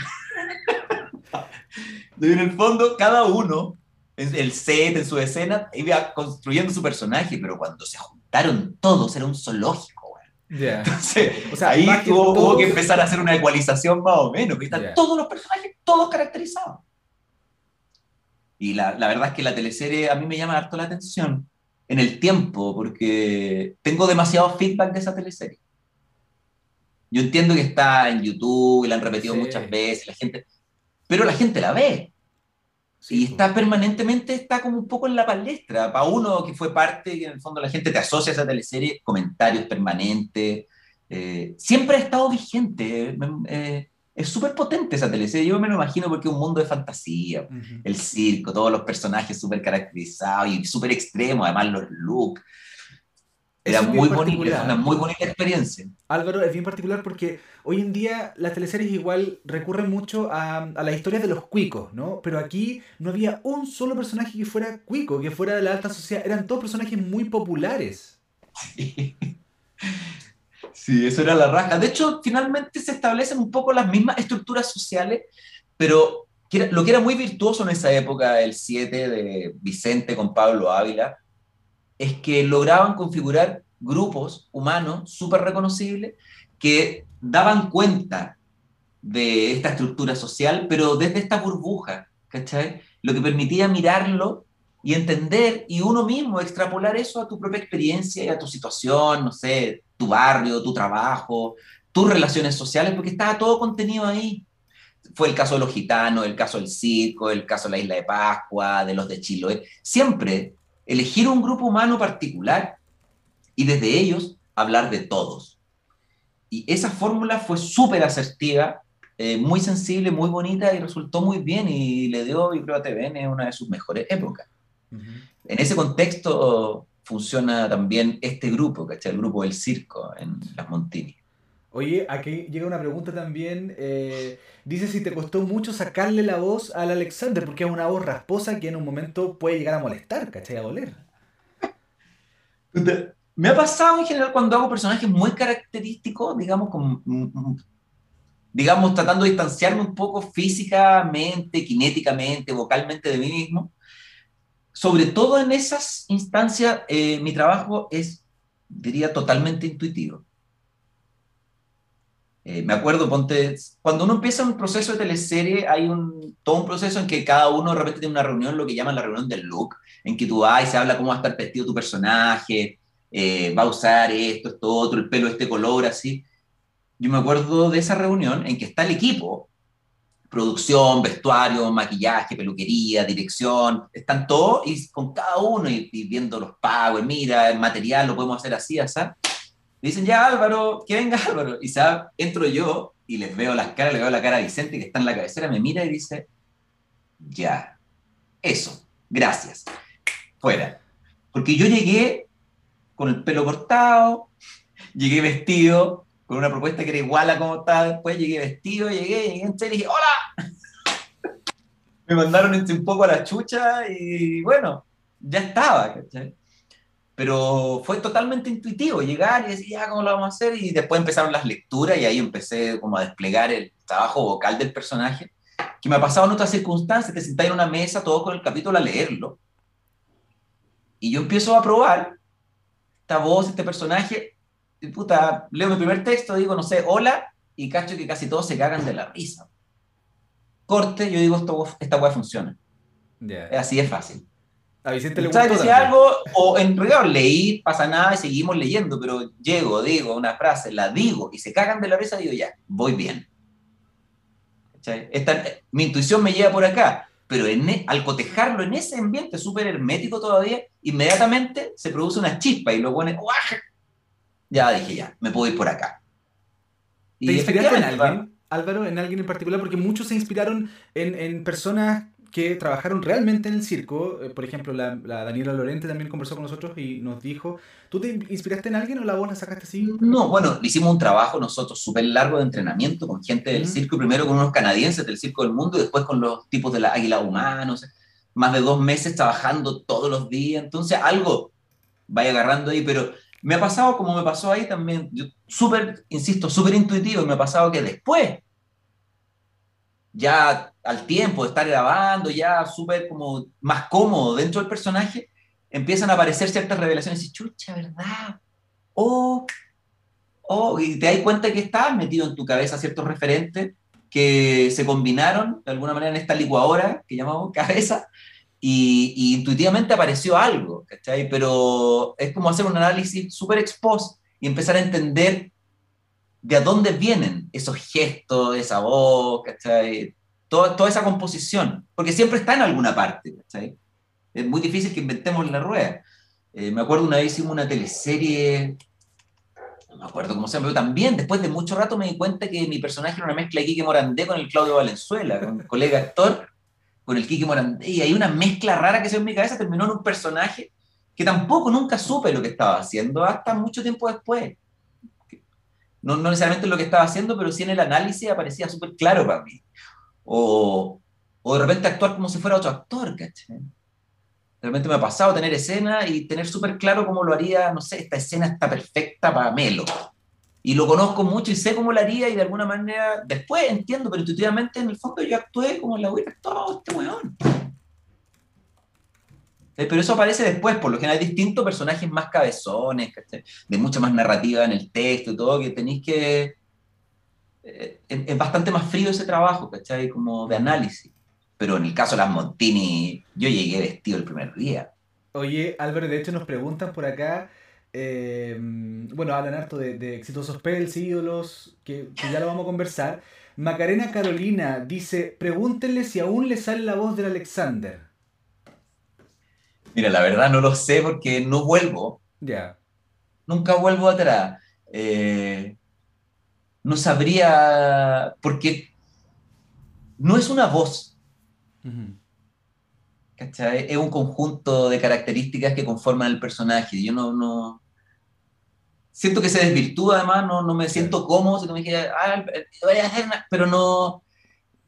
y <laughs> en el fondo, cada uno el set, en su escena, iba construyendo su personaje, pero cuando se juntaron todos era un zoológico, güey. Entonces, o sea, ahí hubo, que empezar a hacer una ecualización más o menos, que están todos los personajes, todos caracterizados. Y la, la, verdad es que la teleserie a mí me llama harto la atención en el tiempo, porque tengo demasiado feedback de esa teleserie. Yo entiendo que está en YouTube y la han repetido muchas veces, la gente, pero la gente la ve y está permanentemente, está como un poco en la palestra. Para uno que fue parte, y en el fondo la gente te asocia a esa teleserie, comentarios permanentes. Eh, siempre ha estado vigente. Eh, es súper potente esa teleserie. Yo me lo imagino porque es un mundo de fantasía. El circo, todos los personajes súper caracterizados y súper extremos, además los looks. Era muy bonita, una muy bonita experiencia. Álvaro, es bien particular porque hoy en día las teleseries igual recurren mucho a, a las historias de los cuicos, ¿no? Pero aquí no había un solo personaje que fuera cuico, que fuera de la alta sociedad. Eran todos personajes muy populares. Sí. eso era la raja. De hecho, finalmente se establecen un poco las mismas estructuras sociales, pero lo que era muy virtuoso en esa época, el 7 de Vicente con Pablo Ávila, es que lograban configurar grupos humanos súper reconocibles que daban cuenta de esta estructura social, pero desde esta burbuja, ¿cachai? Lo que permitía mirarlo y entender y uno mismo extrapolar eso a tu propia experiencia y a tu situación, no sé, tu barrio, tu trabajo, tus relaciones sociales, porque estaba todo contenido ahí. Fue el caso de los gitanos, el caso del circo, el caso de la isla de Pascua, de los de Chiloé. Siempre elegir un grupo humano particular y desde ellos hablar de todos. Y esa fórmula fue súper asertiva, eh, muy sensible, muy bonita y resultó muy bien y le dio, yo creo, a TVN una de sus mejores épocas. En ese contexto funciona también este grupo, ¿cachai? El grupo del circo en Las Montini. Oye, aquí llega una pregunta también. Eh, dice si te costó mucho sacarle la voz al Alexander, porque es una voz rasposa que en un momento puede llegar a molestar, ¿cachai? A doler. Me ha pasado en general cuando hago personajes muy característicos, digamos, con, digamos, tratando de distanciarme un poco físicamente, kinéticamente, vocalmente de mí mismo. Sobre todo en esas instancias, eh, mi trabajo es, diría, totalmente intuitivo eh, me acuerdo, ponte, cuando uno empieza un proceso de teleserie, hay un, todo un proceso en que cada uno de repente tiene una reunión, lo que llaman la reunión del look, en que tú vas y se habla cómo va a estar vestido tu personaje, eh, va a usar esto, esto, otro, el pelo este color, así. Yo me acuerdo de esa reunión en que está el equipo, producción, vestuario, maquillaje, peluquería, dirección, están todos y con cada uno y, y viendo los pagos, mira, el material lo podemos hacer así, así dicen, ya Álvaro, que venga <laughs> Álvaro. Y ¿sabes? entro yo y les veo las caras, le veo la cara a Vicente que está en la cabecera, me mira y dice, ya, eso, gracias, fuera. Porque yo llegué con el pelo cortado, llegué vestido, con una propuesta que era igual a como estaba después, llegué vestido, llegué, llegué en y dije, ¡hola! <laughs> me mandaron un poco a la chucha y bueno, ya estaba, ¿cachai? Pero fue totalmente intuitivo llegar y decir, ya, ¿cómo lo vamos a hacer? Y después empezaron las lecturas y ahí empecé como a desplegar el trabajo vocal del personaje, que me ha pasado en otras circunstancias, te sentás en una mesa todo con el capítulo a leerlo, y yo empiezo a probar esta voz, este personaje, y puta, leo mi primer texto, digo, no sé, hola, y cacho que casi todos se cagan de la risa. Corte, yo digo, esto, esta weá funciona. Así es fácil. A Vicente le gustó. Decir algo, o en realidad leí, pasa nada y seguimos leyendo, pero llego, digo una frase, la digo y se cagan de la risa, digo ya, voy bien. Esta, mi intuición me lleva por acá, pero en, e, al cotejarlo en ese ambiente súper hermético todavía, inmediatamente se produce una chispa y lo pone, ya dije ya, me puedo ir por acá. ¿Te inspiraste en alguien, Álvaro, en alguien en particular? Porque muchos se inspiraron en, en personas que trabajaron realmente en el circo. Eh, por ejemplo, la, Daniela Lorente también conversó con nosotros y nos dijo, ¿tú te inspiraste en alguien o la voz la sacaste así? No, bueno, hicimos un trabajo nosotros súper largo de entrenamiento con gente del circo, primero con unos canadienses del Circo del Mundo y después con los tipos de la Águila Humanos, más de dos meses trabajando todos los días, entonces algo vaya agarrando ahí, pero me ha pasado como me pasó ahí también, yo súper, insisto, súper intuitivo, me ha pasado que después ya al tiempo de estar grabando, ya súper como más cómodo dentro del personaje, empiezan a aparecer ciertas revelaciones y chucha, ¿verdad? Oh, oh, y te das cuenta que estás metido en tu cabeza ciertos referentes que se combinaron de alguna manera en esta licuadora que llamamos <laughs> cabeza y, intuitivamente apareció algo, ¿cachai? Pero es como hacer un análisis súper expost y empezar a entender de a dónde vienen esos gestos, esa voz, ¿cachai? Toda, toda esa composición, porque siempre está en alguna parte, ¿cachai? Es muy difícil que inventemos la rueda. Eh, me acuerdo una vez hicimos una teleserie, no me acuerdo cómo se llama, pero también después de mucho rato me di cuenta que mi personaje era una mezcla de Quique Morandé con el Claudio Valenzuela, con el colega actor, con el Quique Morandé, y hay una mezcla rara que se en mi cabeza, terminó en un personaje que tampoco nunca supe lo que estaba haciendo hasta mucho tiempo después no, no necesariamente lo que estaba haciendo, pero sí en el análisis aparecía súper claro para mí. O, o, de repente actuar como si fuera otro actor, ¿cachai? De repente me ha pasado tener escena y tener súper claro cómo lo haría, no sé, esta escena está perfecta para Melo. Y lo conozco mucho y sé cómo lo haría y de alguna manera, después entiendo, pero intuitivamente en el fondo yo actué como la hubiera actuado este weón. Pero eso aparece después, por lo general hay distintos personajes más cabezones, de mucha más narrativa en el texto y todo, que tenéis que... Eh, es bastante más frío ese trabajo, ¿cachai? Como de análisis. Pero en el caso de las Montini, yo llegué vestido el primer día. Oye, Álvaro, de hecho nos preguntan por acá, eh, bueno, hablan harto de, exitosos pels, ídolos, que, que, ya lo vamos a conversar. Macarena Carolina dice, pregúntenle si aún le sale la voz del Alexander. Mira, la verdad no lo sé porque no vuelvo. Ya. Nunca vuelvo atrás. Eh, no sabría, porque no es una voz. Es un conjunto de características que conforman el personaje. Yo no, no... Siento que se desvirtúa, además, no, no me siento cómodo me dijeras, ah, hacer pero no,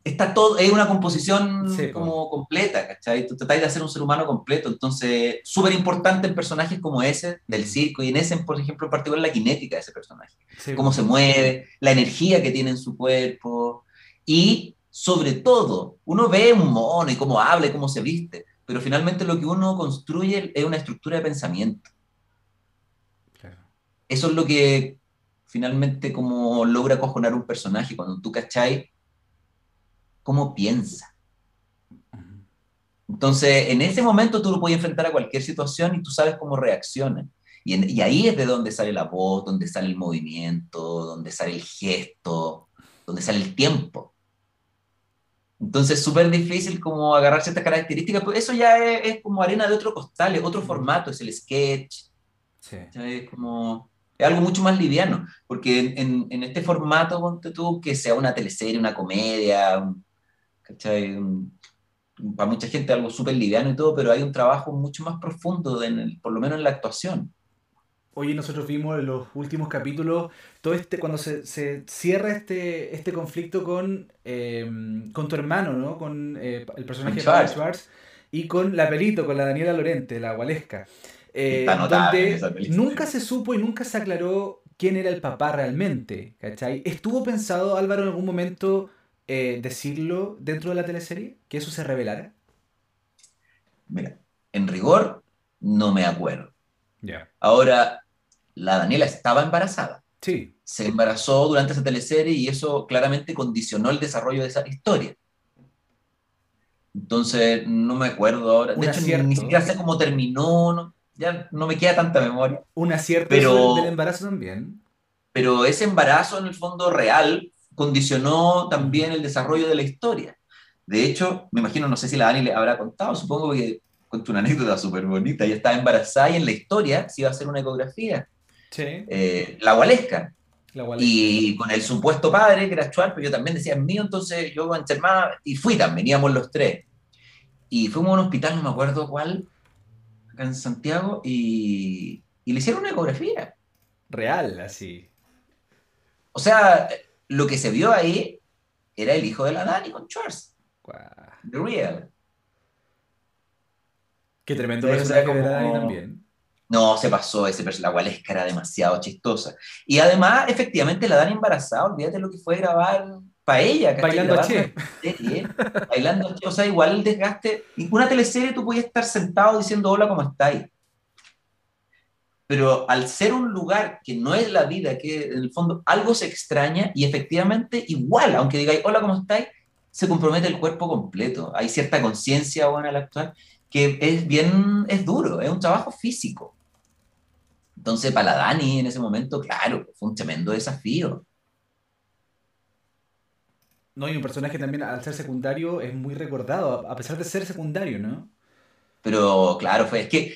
está todo, es una composición como completa, ¿cachai? Tú tratáis de hacer un ser humano completo, entonces, súper importante en personajes como ese, del circo, y en ese, por ejemplo, en particular, la kinética de ese personaje. cómo se mueve, la energía que tiene en su cuerpo, y sobre todo, uno ve un mono y cómo habla y cómo se viste, pero finalmente lo que uno construye es una estructura de pensamiento. Eso es lo que finalmente como logra cojonar un personaje, cuando tú, ¿cachai? Cómo piensa. Entonces, en ese momento tú lo puedes enfrentar a cualquier situación y tú sabes cómo reacciona. Y, y, ahí es de donde sale la voz, donde sale el movimiento, donde sale el gesto, donde sale el tiempo. Entonces es súper difícil como agarrarse estas características, pues eso ya es, como arena de otro costal, es otro formato, es el sketch. Sí. Es como es algo mucho más liviano, porque en, en, este formato, ponte tú, que sea una teleserie, una comedia, para mucha gente algo súper liviano y todo, pero hay un trabajo mucho más profundo, en por lo menos en la actuación. Oye, nosotros vimos en los últimos capítulos, todo este, cuando se, se cierra este, este conflicto con, eh, con tu hermano, ¿no? Con eh, el personaje de Schwartz. Schwartz y con la pelito, con la Daniela Lorente, la Gualesca. Eh, donde nunca se supo y nunca se aclaró quién era el papá realmente, ¿cachai? ¿Estuvo pensado, Álvaro, en algún momento eh, decirlo dentro de la teleserie? ¿Que eso se revelara? Mira, en rigor, no me acuerdo. Ya. Ahora, la Daniela estaba embarazada. Sí. Se embarazó durante esa teleserie y eso claramente condicionó el desarrollo de esa historia. Entonces, no me acuerdo ahora. De hecho, ni, siquiera sé cómo terminó, ya no me queda tanta memoria. Un acierto pero, del embarazo también. Pero ese embarazo, en el fondo real, condicionó también el desarrollo de la historia. De hecho, me imagino, no sé si la Dani le habrá contado, supongo que cuento una anécdota súper bonita. Ella estaba embarazada y en la historia se iba a hacer una ecografía. Sí. Eh, la Gualesca. Y con el supuesto padre, que era Chuar, pero yo también decía, es mío, entonces yo con hermana, y fui también, íbamos los tres. Y fuimos a un hospital, no me acuerdo cuál, acá en Santiago, y, y le hicieron una ecografía. Real, así. O sea, lo que se vio ahí era el hijo de la Dani con Charles. The Real. Qué tremendo personaje de la Dani también. No, se pasó ese. La Gualesca era demasiado chistosa. Y además, efectivamente, la Dani embarazada, olvídate lo que fue grabar para ella. Bailando a Che. Bailando a Che. O sea, igual el desgaste. Ninguna teleserie tú podías estar sentado diciendo hola, ¿cómo estáis? Pero al ser un lugar que no es la vida, que en el fondo algo se extraña y efectivamente igual, aunque digáis, hola, ¿cómo estáis? Se compromete el cuerpo completo. Hay cierta conciencia buena al actuar que es bien, es duro, es un trabajo físico. Entonces, para la Dani en ese momento, claro, fue un tremendo desafío. No, y un personaje también al ser secundario es muy recordado, a pesar de ser secundario, ¿no? Pero claro, fue, es que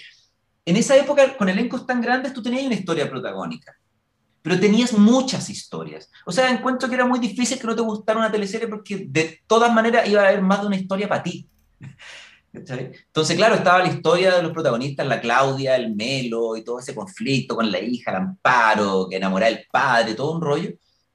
en esa época, con elencos tan grandes, tú tenías una historia protagónica, pero tenías muchas historias. O sea, encuentro que era muy difícil que no te gustara una teleserie porque de todas maneras iba a haber más de una historia para ti. <laughs> Entonces, claro, estaba la historia de los protagonistas, la Claudia, el Melo y todo ese conflicto con la hija, el Amparo, que enamora del padre, todo un rollo,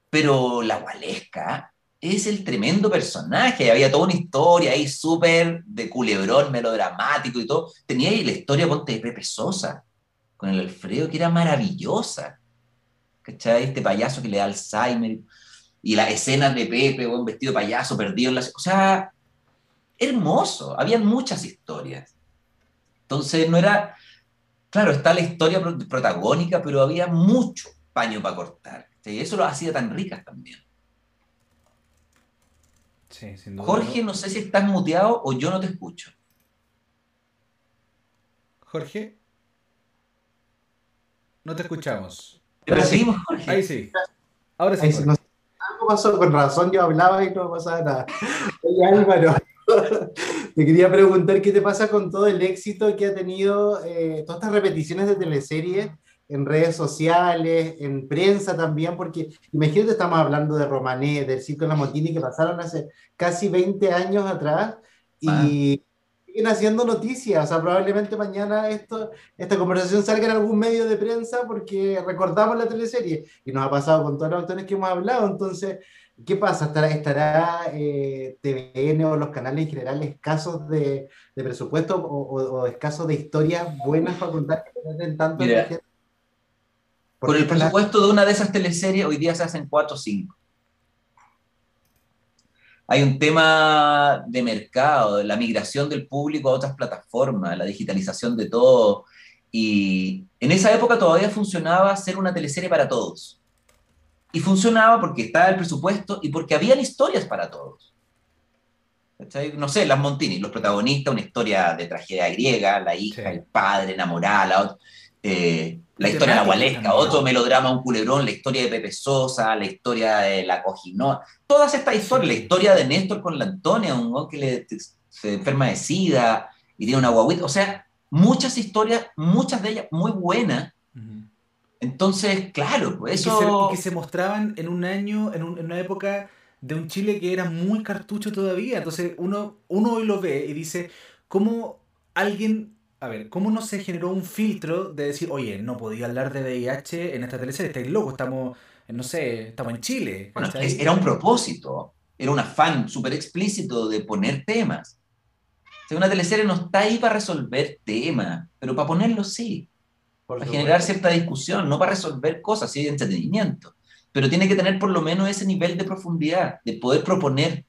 pero la Gualesca es el tremendo personaje. Había toda una historia ahí súper de culebrón, melodramático y todo. Tenía ahí la historia, ponte, de Pepe Sosa, con el Alfredo, que era maravillosa. ¿Cachai? Este payaso que le da Alzheimer. Y las escenas de Pepe, un vestido de payaso, perdido en la... O sea, hermoso. Habían muchas historias. Entonces no era, claro, está la historia protagónica, pero había mucho paño para cortar. Y eso lo hacía tan ricas también. Sí, sin duda. Jorge, no sé si estás muteado o yo no te escucho. Jorge, no te escuchamos. Pero seguimos, Jorge. Ahí sí. Ahora sí. Ahí sí, no sé, algo pasó, con razón yo hablaba y no pasaba nada. Oye, Álvaro, <laughs> te quería preguntar qué te pasa con todo el éxito que ha tenido eh, todas estas repeticiones de teleseries en redes sociales, en prensa también, porque imagínate, estamos hablando de Romané, del Circo de la Montini, que pasaron hace casi 20 años atrás y siguen haciendo noticias. O sea, probablemente mañana esto, esta conversación salga en algún medio de prensa porque recordamos la teleserie y nos ha pasado con todos los actores que hemos hablado. Entonces, ¿qué pasa? ¿Estará, estará eh, TVN o los canales en general escasos de, de presupuesto o, o, o, escasos de historias buenas para contar que tanto Mira, Con el presupuesto de una de esas teleseries, hoy día se hacen 4 o 5. Hay un tema de mercado, de la migración del público a otras plataformas, la digitalización de todo. Y en esa época todavía funcionaba hacer una teleserie para todos. Y funcionaba porque estaba el presupuesto y porque habían historias para todos. ¿Cachai? No sé, las Montini, los protagonistas, una historia de tragedia griega, la hija, sí. el padre, enamorada, la otra. Eh, la historia nahualesca, otro melodrama, un culebrón, la historia de Pepe Sosa, la historia de la Cojinoa, todas estas historias, la historia de Néstor con la Antonia, un hombre que le, se enferma de sida y tiene una guaguita, o sea, muchas historias, muchas de ellas muy buenas. Uh -huh. Entonces, claro, pues eso... Y que, se, y que se mostraban en un año, en, un, en, una época de un Chile que era muy cartucho todavía, entonces uno, uno hoy lo ve y dice, ¿cómo alguien a ver, ¿cómo no se generó un filtro de decir, oye, no podía hablar de VIH en esta teleserie, estáis locos, estamos, no sé, estamos en Chile? Bueno, era un propósito, era un afán súper explícito de poner temas. O sea, una teleserie no está ahí para resolver temas, pero para ponerlos sí, Por para generar cierta discusión, no para resolver cosas, sí, de entretenimiento. Pero tiene que tener por lo menos ese nivel de profundidad, de poder proponer,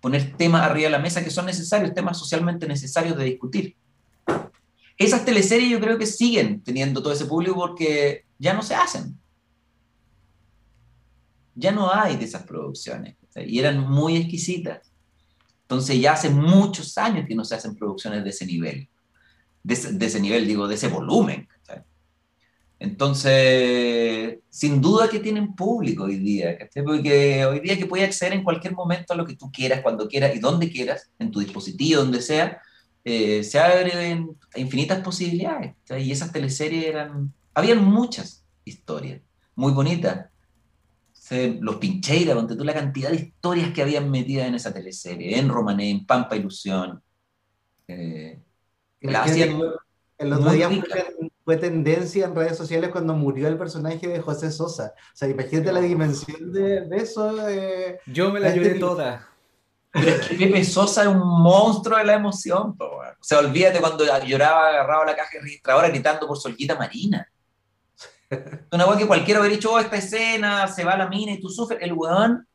poner temas arriba de la mesa que son necesarios, temas socialmente necesarios de discutir esas teleseries yo creo que siguen teniendo todo ese público porque ya no se hacen. Ya no hay de esas producciones. Y eran muy exquisitas. Entonces ya hace muchos años que no se hacen producciones de ese nivel. De ese, nivel, digo, de ese volumen. Entonces, sin duda que tienen público hoy día, ¿cachai? porque hoy día que puedes acceder en cualquier momento a lo que tú quieras, cuando quieras y donde quieras, en tu dispositivo, donde sea, eh, se abren infinitas posibilidades. Y esas teleseries eran. Habían muchas historias, muy bonitas. Los Pincheiras, donde tú la cantidad de historias que habían metidas en esa teleserie, en Romané, en Pampa Ilusión. Eh, la hacían el otro día fue, fue, tendencia en redes sociales cuando murió el personaje de José Sosa. O sea, imagínate la dimensión de, de eso. Eh, Yo me la lloré toda. Pero es que Pepe Sosa es un monstruo de la emoción, o sea, olvídate cuando lloraba agarrado a la caja registradora gritando por Solquita Marina. Una weá que cualquiera hubiera dicho, oh, esta escena, se va a la mina y tú sufres. El weón,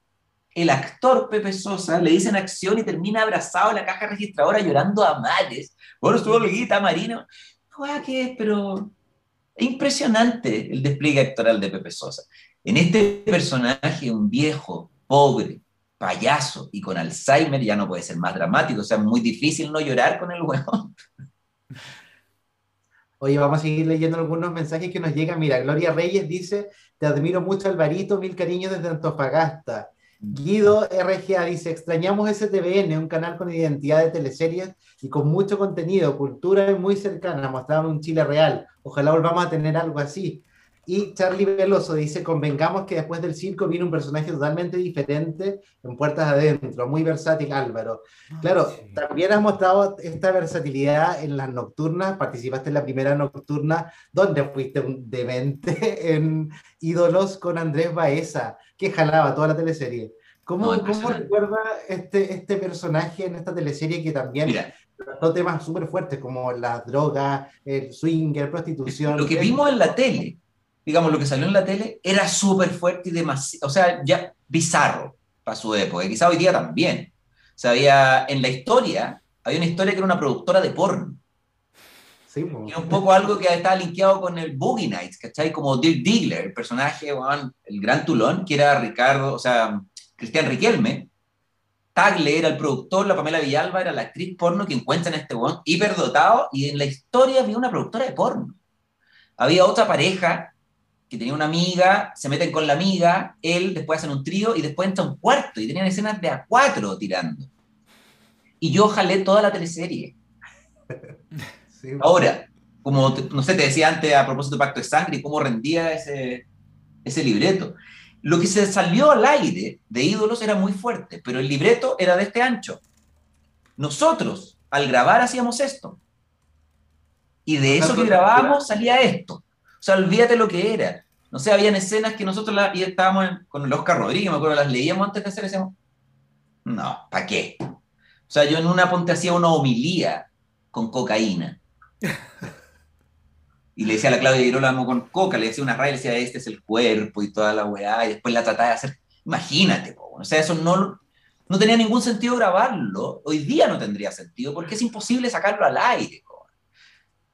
el actor Pepe Sosa, le dicen acción y termina abrazado en la caja registradora llorando a mares. Por Solquita Marina. Weá que es, pero es impresionante el despliegue actoral de Pepe Sosa. En este personaje, un viejo, pobre, payaso y con Alzheimer ya no puede ser más dramático, o sea, muy difícil no llorar con el huevón. <laughs> Oye, vamos a seguir leyendo algunos mensajes que nos llegan. Mira, Gloria Reyes dice, te admiro mucho Alvarito, mil cariños desde Antofagasta. Guido RGA dice, extrañamos STVN, un canal con identidad de teleseries y con mucho contenido, cultura muy cercana, mostraban un Chile real. Ojalá volvamos a tener algo así. Y Charlie Veloso dice, convengamos que después del circo viene un personaje totalmente diferente en Puertas Adentro, muy versátil Álvaro. Claro, sí. también has mostrado esta versatilidad en las nocturnas, participaste en la primera nocturna, donde fuiste un demente <laughs> en Ídolos con Andrés Baeza, que jalaba toda la teleserie. ¿Cómo, no, ¿cómo recuerda este, este personaje en esta teleserie que también... Mira, trató temas súper fuertes como la droga, el swinger, prostitución. Lo que vimos en la tele, digamos, lo que salió en la tele era súper fuerte y demasiado, o sea, ya bizarro para su época, quizá hoy día también. O sea, había, en la historia, había una historia que era una productora de porno. Sí, un poco algo que estaba linkeado con el Boogie Nights, ¿cachai? Como Dirk Diggler, el personaje, el gran tulón, que era Ricardo, o sea, Cristian Riquelme. Tagle era el productor, la Pamela Villalba era la actriz porno que encuentra en este weón hiperdotado y en la historia había una productora de porno. Había otra pareja que tenía una amiga, se meten con la amiga, él, después hacen un trío y después entra un cuarto y tenían escenas de a cuatro tirando. Y yo jalé toda la teleserie. <laughs> Ahora, como, no sé, te decía antes a propósito de Pacto de Sangre y cómo rendía ese, ese libreto. Lo que se salió al aire de ídolos era muy fuerte, pero el libreto era de este ancho. Nosotros, al grabar, hacíamos esto. Y de eso que grabábamos salía esto. O sea, olvídate lo que era. No sé, habían escenas que nosotros la, y estábamos con el Oscar Rodríguez, me acuerdo, las leíamos antes de hacer, decíamos, no, ¿para qué? O sea, yo en una ponte hacía una homilía con cocaína. <laughs> Y le decía a la Claudia Girolamo con coca, le decía una raya, le decía, este es el cuerpo y toda la weá, y después la trataba de hacer. Imagínate, o sea, eso no, no tenía ningún sentido grabarlo. Hoy día no tendría sentido porque es imposible sacarlo al aire.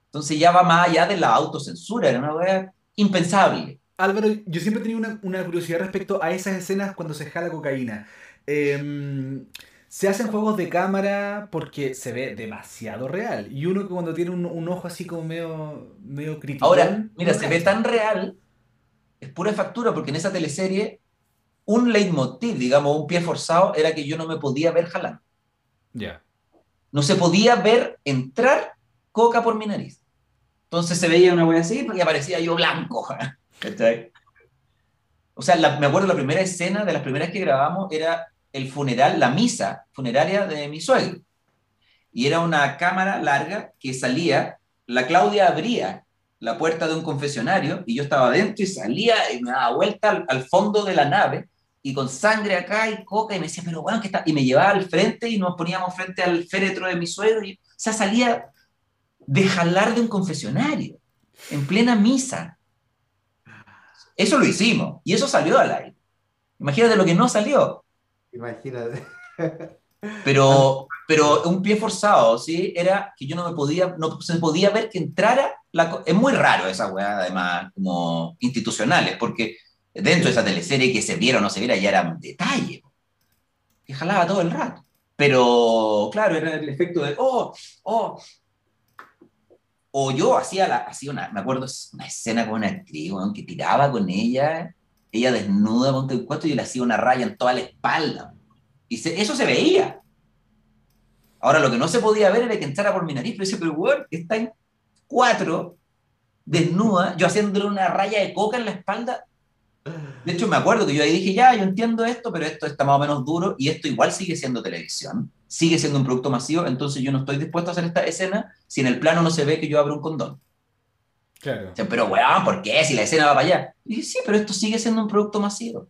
Entonces ya va más allá de la autocensura, era una weá impensable. Álvaro, yo siempre he tenido una, una, curiosidad respecto a esas escenas cuando se jala cocaína. Eh, se hacen juegos de cámara porque se ve demasiado real. Y uno que cuando tiene un, ojo así como medio, medio crítico. Ahora, mira, se ve tan real, es pura factura, porque en esa teleserie un leitmotiv, digamos, un pie forzado, era que yo no me podía ver jalando. Ya. No se podía ver entrar coca por mi nariz. Entonces se veía una wea así y aparecía yo blanco. O sea, me acuerdo la primera escena de las primeras que grabamos era el funeral, la misa funeraria de mi suegro. Y era una cámara larga que salía, la Claudia abría la puerta de un confesionario y yo estaba adentro y salía y me daba vuelta al, fondo de la nave y con sangre acá y coca y me decía, pero bueno, ¿qué está? Y me llevaba al frente y nos poníamos frente al féretro de mi suegro y, o sea, salía de jalar de un confesionario en plena misa. Eso lo hicimos y eso salió al aire. Imagínate lo que no salió. Imagínate. <laughs> Pero, pero un pie forzado, ¿sí? Era que yo no me podía, no se podía ver que entrara la... Es muy raro esa weá, además, como institucionales, porque dentro de esa teleserie que se viera o no se viera ya era un detalle, que jalaba todo el rato. Pero, claro, era el efecto de, oh, oh. O yo hacía, la, hacía una, me acuerdo, una escena con una actriz, que tiraba con ella ella desnuda, ponte el y le hacía una raya en toda la espalda. Y eso se veía. Ahora, lo que no se podía ver era que entrara por mi nariz, pero dice, pero bueno, está en cuatro, desnuda, yo haciéndole una raya de coca en la espalda. De hecho, me acuerdo que yo ahí dije, ya, yo entiendo esto, pero esto está más o menos duro y esto igual sigue siendo televisión, sigue siendo un producto masivo, entonces yo no estoy dispuesto a hacer esta escena si en el plano no se ve que yo abro un condón. Claro. pero weón, ¿por qué? Si la escena va para allá. Y dije, sí, pero esto sigue siendo un producto masivo.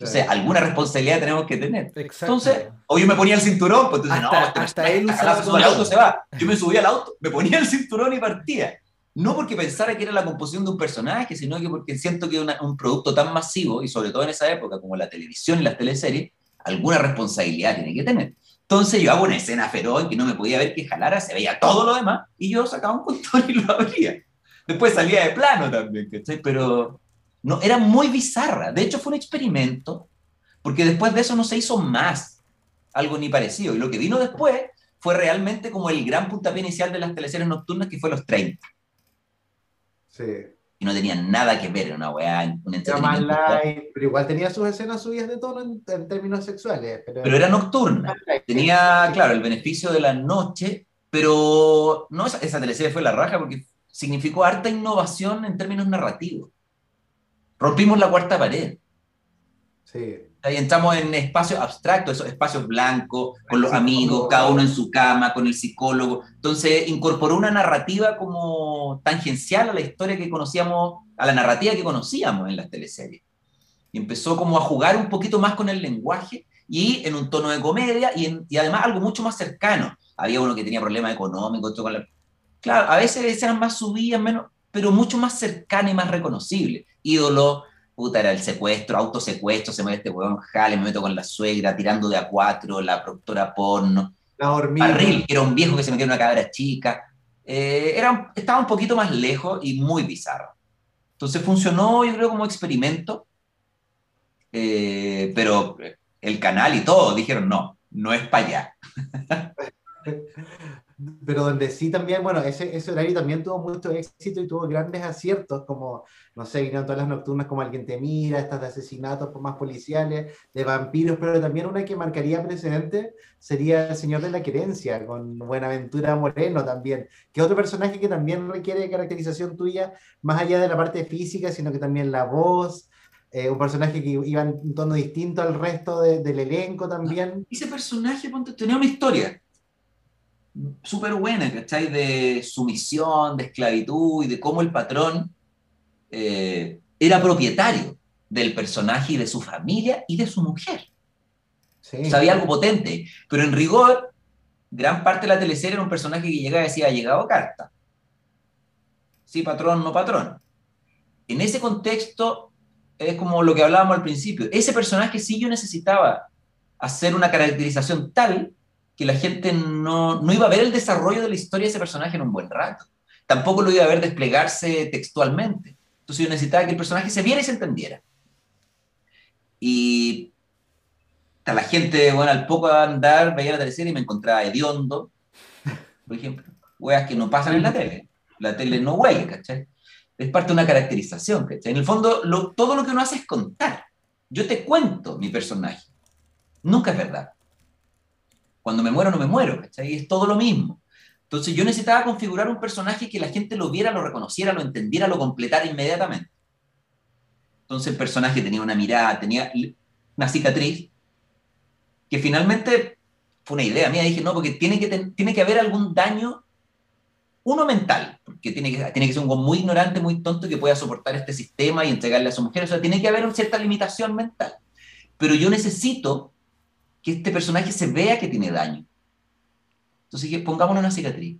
O sea, alguna responsabilidad tenemos que tener. Entonces, o yo me ponía el cinturón, pues entonces, hasta, no, este hasta él el auto se va. Yo me subía al auto, me ponía el cinturón y partía. No porque pensara que era la composición de un personaje, sino que porque siento que un producto tan masivo, y sobre todo en esa época, como la televisión y las teleseries, alguna responsabilidad tiene que tener. Entonces yo hago una escena feroz que no me podía ver que jalara, se veía todo lo demás, y yo sacaba un control y lo abría. Después salía de plano también, ¿cachai? Pero no, era muy bizarra. De hecho, fue un experimento, porque después de eso no se hizo más algo ni parecido. Y lo que vino después fue realmente como el gran puntapié inicial de las teleseries nocturnas, que fue los 30. Sí. Y no tenían nada que ver, en una weá, un entretenimiento. pero igual tenía sus escenas subidas de tono en, términos sexuales. Pero, pero era nocturna. Tenía, claro, el beneficio de la noche, pero no, esa, esa teleserie fue la raja porque significó harta innovación en términos narrativos. Rompimos la cuarta pared. Sí. Ahí entramos en espacios abstractos, esos espacios blancos, con los amigos, cada uno en su cama, con el psicólogo. Entonces incorporó una narrativa como tangencial a la historia que conocíamos, a la narrativa que conocíamos en las teleseries. Y empezó como a jugar un poquito más con el lenguaje y en un tono de comedia y, y además algo mucho más cercano. Había uno que tenía problemas económicos, otro con la Claro, a veces eran más subidas, menos, pero mucho más cercana y más reconocible. Ídolo, puta, era el secuestro, autosecuestro, se mueve este huevón, jale, me meto con la suegra, tirando de a cuatro, la productora porno. La hormiga. Barril, que era un viejo que se metió en una cabra chica. eh, era, estaba un poquito más lejos y muy bizarro. Entonces funcionó, yo creo, como experimento, eh, pero el canal y todo dijeron, no, no es para allá. <laughs> pero donde sí también, bueno, ese, ese horario también tuvo mucho éxito y tuvo grandes aciertos, como, no sé, vinieron todas las nocturnas como Alguien te mira, estas de asesinatos más policiales, de vampiros, pero también una que marcaría precedente sería El Señor de la Querencia, con Buenaventura Moreno también, que otro personaje que también requiere caracterización tuya, más allá de la parte física, sino que también la voz, eh, un personaje que iba en un tono distinto al resto del elenco también. Ese personaje, tenía una historia súper buena, ¿cachai? De sumisión, de esclavitud y de cómo el patrón eh, era propietario del personaje y de su familia y de su mujer. Sí. Sabía algo potente, pero en rigor, gran parte de la teleserie era un personaje que llegaba y decía, ha llegado carta. Sí, patrón, no patrón. En ese contexto, es como lo que hablábamos al principio, ese personaje sí yo necesitaba hacer una caracterización tal que la gente no, no iba a ver el desarrollo de la historia de ese personaje en un buen rato. Tampoco lo iba a ver desplegarse textualmente. Entonces yo necesitaba que el personaje se viera y se entendiera. Y a la gente, bueno, al poco andar, veía la teleserie y me encontraba hediondo, por ejemplo. Weas que no pasan en la tele. La tele no huele, ¿cachai? Es parte de una caracterización, ¿cachai? En el fondo, todo lo que uno hace es contar. Yo te cuento mi personaje. Nunca es verdad. Cuando me muero, no me muero, ¿cachai? Es todo lo mismo. Entonces yo necesitaba configurar un personaje que la gente lo viera, lo reconociera, lo entendiera, lo completara inmediatamente. Entonces el personaje tenía una mirada, tenía una cicatriz, que finalmente fue una idea mía. Dije, no, porque tiene que, tiene que haber algún daño, uno mental, porque tiene que, tiene que ser un muy ignorante, muy tonto que pueda soportar este sistema y entregarle a su mujer. O sea, tiene que haber una cierta limitación mental. Pero yo necesito que este personaje se vea que tiene daño. Entonces, pongámonos una cicatriz.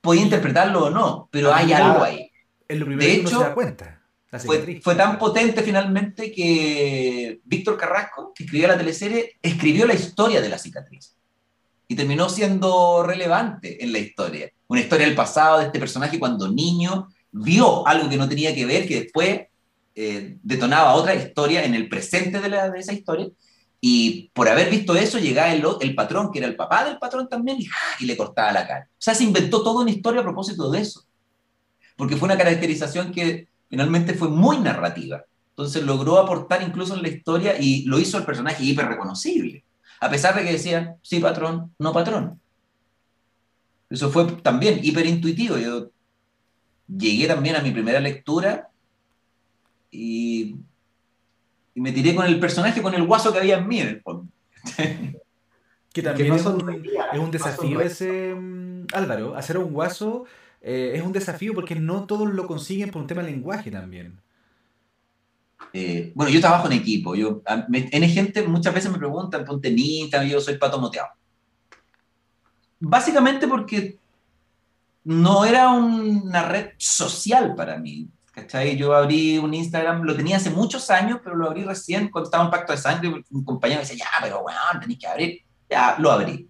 Puede interpretarlo o no, pero hay algo ahí. de hecho, cuenta. Fue, fue, tan potente finalmente que Víctor Carrasco, que escribió la teleserie, escribió la historia de la cicatriz. Y terminó siendo relevante en la historia. Una historia del pasado de este personaje cuando niño vio algo que no tenía que ver, que después eh, detonaba otra historia en el presente de, la, de, esa historia. Y por haber visto eso, llegaba el, el, patrón, que era el papá del patrón también, y, y, le cortaba la cara. O sea, se inventó toda una historia a propósito de eso. Porque fue una caracterización que finalmente fue muy narrativa. Entonces logró aportar incluso en la historia y lo hizo el personaje hiper reconocible. A pesar de que decía, sí, patrón, no patrón. Eso fue también hiper intuitivo. Yo llegué también a mi primera lectura y, me tiré con el personaje, con el guaso que había en mí, en el fondo. <laughs> que también es, un, desafío ese, mm, Álvaro, hacer un guaso eh, es un desafío porque no todos lo consiguen por un tema de lenguaje también. Eh, bueno, yo trabajo en equipo. Yo, en gente muchas veces me preguntan, ponte Nita, yo soy pato moteado. Básicamente porque no era una red social para mí. ¿Cachai? Yo abrí un Instagram, lo tenía hace muchos años, pero lo abrí recién cuando estaba en Pacto de Sangre. Un compañero me decía, ya, pero bueno, tenéis que abrir. Ya, lo abrí.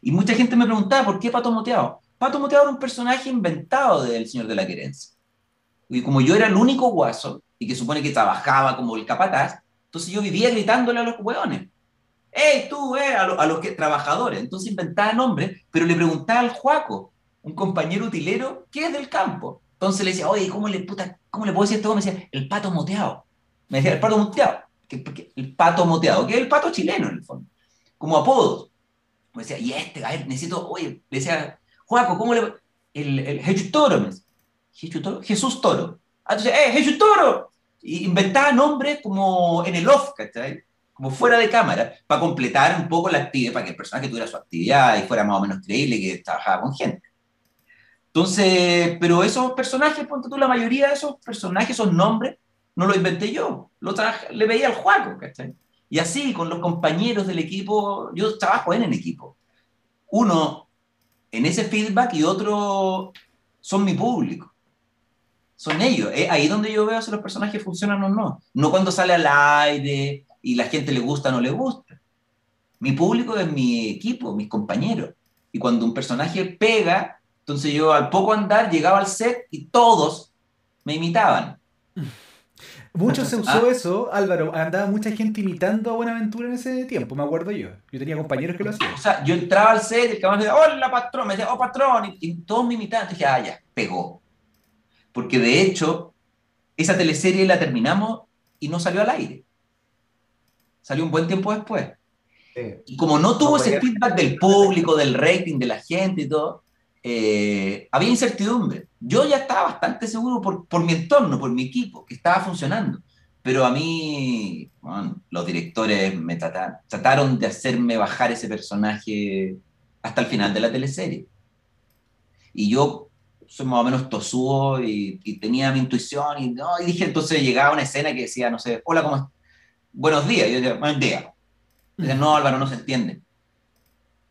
Y mucha gente me preguntaba, ¿por qué Pato Moteado? Pato Moteado era un personaje inventado del Señor de la Querencia. Y como yo era el único guaso, y que supone que trabajaba como el capataz, entonces yo vivía gritándole a los hueones. ¡Ey, tú, eh! A, a los que, trabajadores. Entonces inventaba nombres, pero le preguntaba al Juaco, un compañero utilero que es del campo. Entonces le decía, oye, ¿cómo le, puta, ¿cómo le puedo decir esto? Me decía, el pato moteado. Me decía, el pato moteado. el pato moteado, que es el pato chileno en el fondo. Como apodo. Me decía, y este, a ver, necesito, oye, le decía, Juaco, ¿cómo le. El, el Jesús Toro, me ¿Jesús Toro? Jesús Toro. Ah, entonces, ¡eh, Jesús Toro! Y inventaba nombres como en el off, ¿cachai? Como fuera de cámara, para completar un poco la actividad, para que el personaje tuviera su actividad y fuera más o menos creíble que trabajaba con gente. Entonces, pero esos personajes, ponte tú, la mayoría de esos personajes, esos nombres, no los inventé yo, lo le veía al juego, ¿cachai? Y así, con los compañeros del equipo, yo trabajo en el equipo. Uno en ese feedback y otro son mi público. Son ellos. Es ahí donde yo veo si los personajes funcionan o no. No cuando sale al aire y la gente le gusta o no le gusta. Mi público es mi equipo, mis compañeros. Y cuando un personaje pega, entonces yo al poco andar llegaba al set y todos me imitaban. Mucho se usó ah. eso, Álvaro. Andaba mucha gente imitando a Buenaventura en ese tiempo, me acuerdo yo. Yo tenía compañeros que lo hacían. O sea, yo entraba al set y el cabrón decía, hola patrón, me decía, oh patrón, y, todos me imitaban. Entonces dije, ah, ya, pegó. Porque de hecho, esa teleserie la terminamos y no salió al aire. Salió un buen tiempo después. Y como no tuvo ese feedback del público, del rating, de la gente y todo, eh, había incertidumbre. Yo ya estaba bastante seguro por, por, mi entorno, por mi equipo, que estaba funcionando. Pero a mí, los directores me trataron, trataron de hacerme bajar ese personaje hasta el final de la teleserie. Y yo soy más o menos tosudo y, tenía mi intuición y, no, y dije, entonces llegaba una escena que decía, no sé, hola, ¿cómo Buenos días. Y yo decía, buenos días. Dice, no, Álvaro, no se entiende.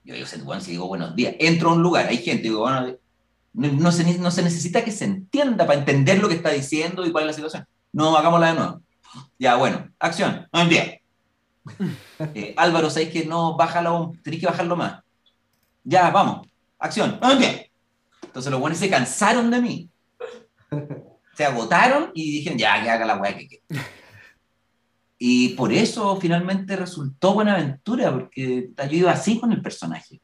Yo digo, bueno, si digo buenos días, entro a un lugar, hay gente, digo, bueno, no, se, no se necesita que se entienda para entender lo que está diciendo y cuál es la situación. No, hagámosla de nuevo. Ya, bueno, acción, buenos días. <laughs> Eh, Álvaro, ¿sabes que no? Bájalo, tenés que bajarlo más. Ya, vamos, acción, buenos días. Entonces los buenos se cansaron de mí. Se agotaron y dijeron, ya, que haga la weá que quiera. <laughs> Y por eso finalmente resultó Buenaventura, porque yo iba así con el personaje.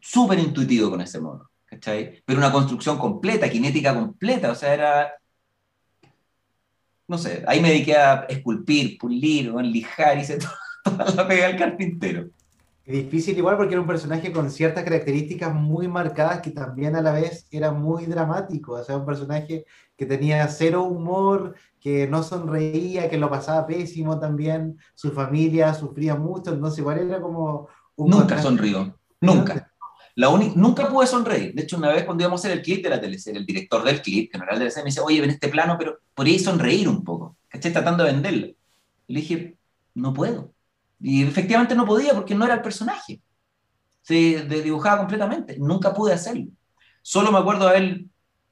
Súper intuitivo con ese modo, ¿cachai? Pero una construcción completa, kinética completa, o sea, era... No sé, ahí me dediqué a esculpir, pulir, lijar, hice <laughs> toda la pega del carpintero. Difícil igual porque era un personaje con ciertas características muy marcadas que también a la vez era muy dramático, o sea, un personaje que tenía cero humor, que no sonreía, que lo pasaba pésimo también, su familia sufría mucho, entonces igual era como... nunca sonrió, nunca. La nunca pude sonreír. De hecho, una vez cuando íbamos a hacer el clip de la teleserie, el director del clip, general de la serie, me dice, oye, ven este plano, pero podría sonreír un poco. Estoy tratando de venderlo. Y le dije, no puedo y efectivamente no podía porque no era el personaje. Se dibujaba completamente. Nunca pude hacerlo. Solo me acuerdo haber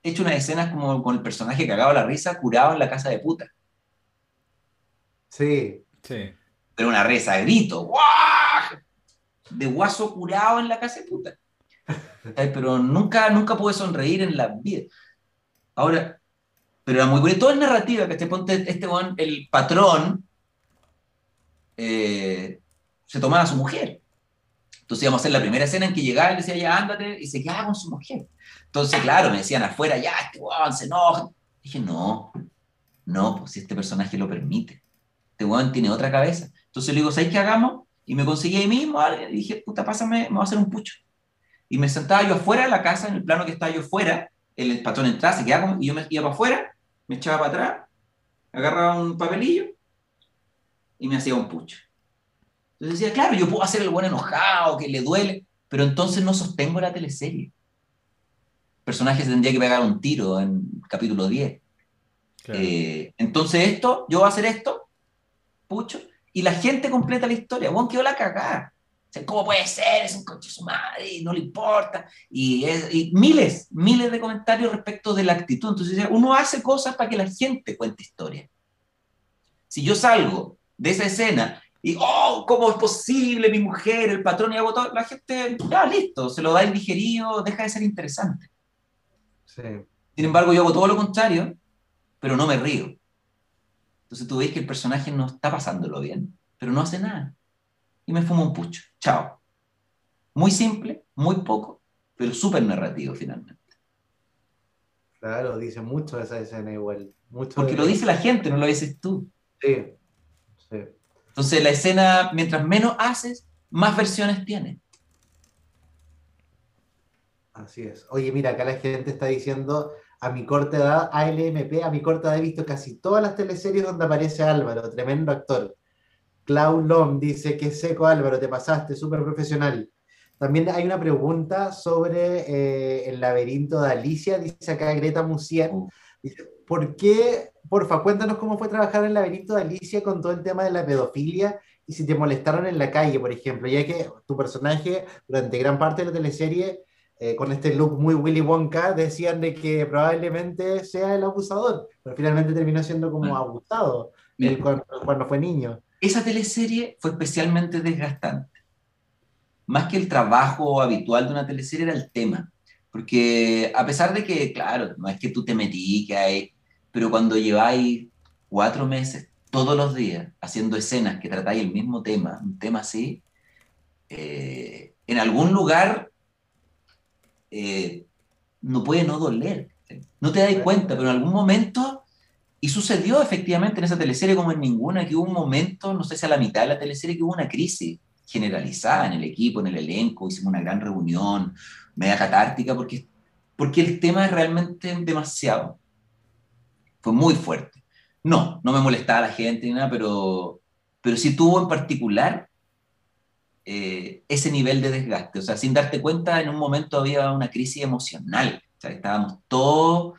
hecho unas escenas como con el personaje que cagaba la risa curado en la casa de puta. Sí. Sí. Pero una risa de grito. De guaso curado en la casa de puta. Pero nunca, nunca pude sonreír en la vida. Ahora, pero era muy bonito. Todo es narrativa, que este ponte, este el patrón eh, se tomaba a su mujer. Entonces íbamos a hacer la primera escena en que llegaba y le decía, ya ándate, y se quedaba con su mujer. Entonces, claro, me decían afuera, ya, este weón se enoja. Dije, no, no, pues si este personaje lo permite. Este weón tiene otra cabeza. Entonces le digo, ¿sabes qué hagamos? Y me conseguí ahí mismo, y dije, puta, pásame, me voy a hacer un pucho. Y me sentaba yo afuera de la casa, en el plano que estaba yo afuera, el patrón entraba, se quedaba y yo me iba para afuera, me echaba para atrás, agarraba un papelillo y me hacía un pucho. Entonces decía, claro, yo puedo hacer el buen enojado, que le duele, pero entonces no sostengo la teleserie. El personaje se tendría que pegar un tiro en capítulo 10. Eh, entonces esto, yo voy a hacer esto, pucho, y la gente completa la historia. Juan quedó la cagada. ¿Cómo puede ser? Es un coche su madre, no le importa. Y, y, miles, miles de comentarios respecto de la actitud. Entonces, uno hace cosas para que la gente cuente historias. Si yo salgo de esa escena y, oh, ¿cómo es posible? Mi mujer, el patrón y hago todo. La gente, ya, listo, se lo da indigerido, deja de ser interesante. Sin embargo, yo hago todo lo contrario, pero no me río. Entonces tú ves que el personaje no está pasándolo bien, pero no hace nada. Y me fumo un pucho. Chao. Muy simple, muy poco, pero súper narrativo finalmente. Claro, dice mucho esa escena igual. Mucho Porque lo dice la gente, no lo dices tú. Sí. Entonces la escena, mientras menos haces, más versiones tiene. Así es. Oye, mira, acá la gente está diciendo, a mi corta edad, ALMP, a mi corta edad he visto casi todas las teleseries donde aparece Álvaro, tremendo actor. Clau Lom dice, que seco Álvaro, te pasaste, súper profesional. También hay una pregunta sobre eh, el laberinto de Alicia, dice acá Greta Musier. Uh. Dice, ¿por qué porfa, cuéntanos cómo fue trabajar en el laberinto de Alicia con todo el tema de la pedofilia y si te molestaron en la calle, por ejemplo, ya que tu personaje durante gran parte de la teleserie, eh, con este look muy Willy Wonka, decían de que probablemente sea el abusador, pero finalmente terminó siendo como abusado cuando, fue niño. Esa teleserie fue especialmente desgastante. más que el trabajo habitual de una teleserie, era el tema. Porque a pesar de que, claro, no es que tú te metí, que hay, pero cuando lleváis cuatro meses, todos los días, haciendo escenas que tratáis el mismo tema, un tema así, eh, en algún lugar eh, no puede no doler. No te das cuenta, pero en algún momento, y sucedió efectivamente en esa teleserie como en ninguna, que hubo un momento, no sé si a la mitad de la teleserie, que hubo una crisis generalizada en el equipo, en el elenco, hicimos una gran reunión, media catártica, porque, porque el tema es realmente demasiado. Fue muy fuerte. No, no me molestaba la gente ni nada, pero, pero sí tuvo en particular eh, ese nivel de desgaste. O sea, sin darte cuenta, en un momento había una crisis emocional. O sea, estábamos todos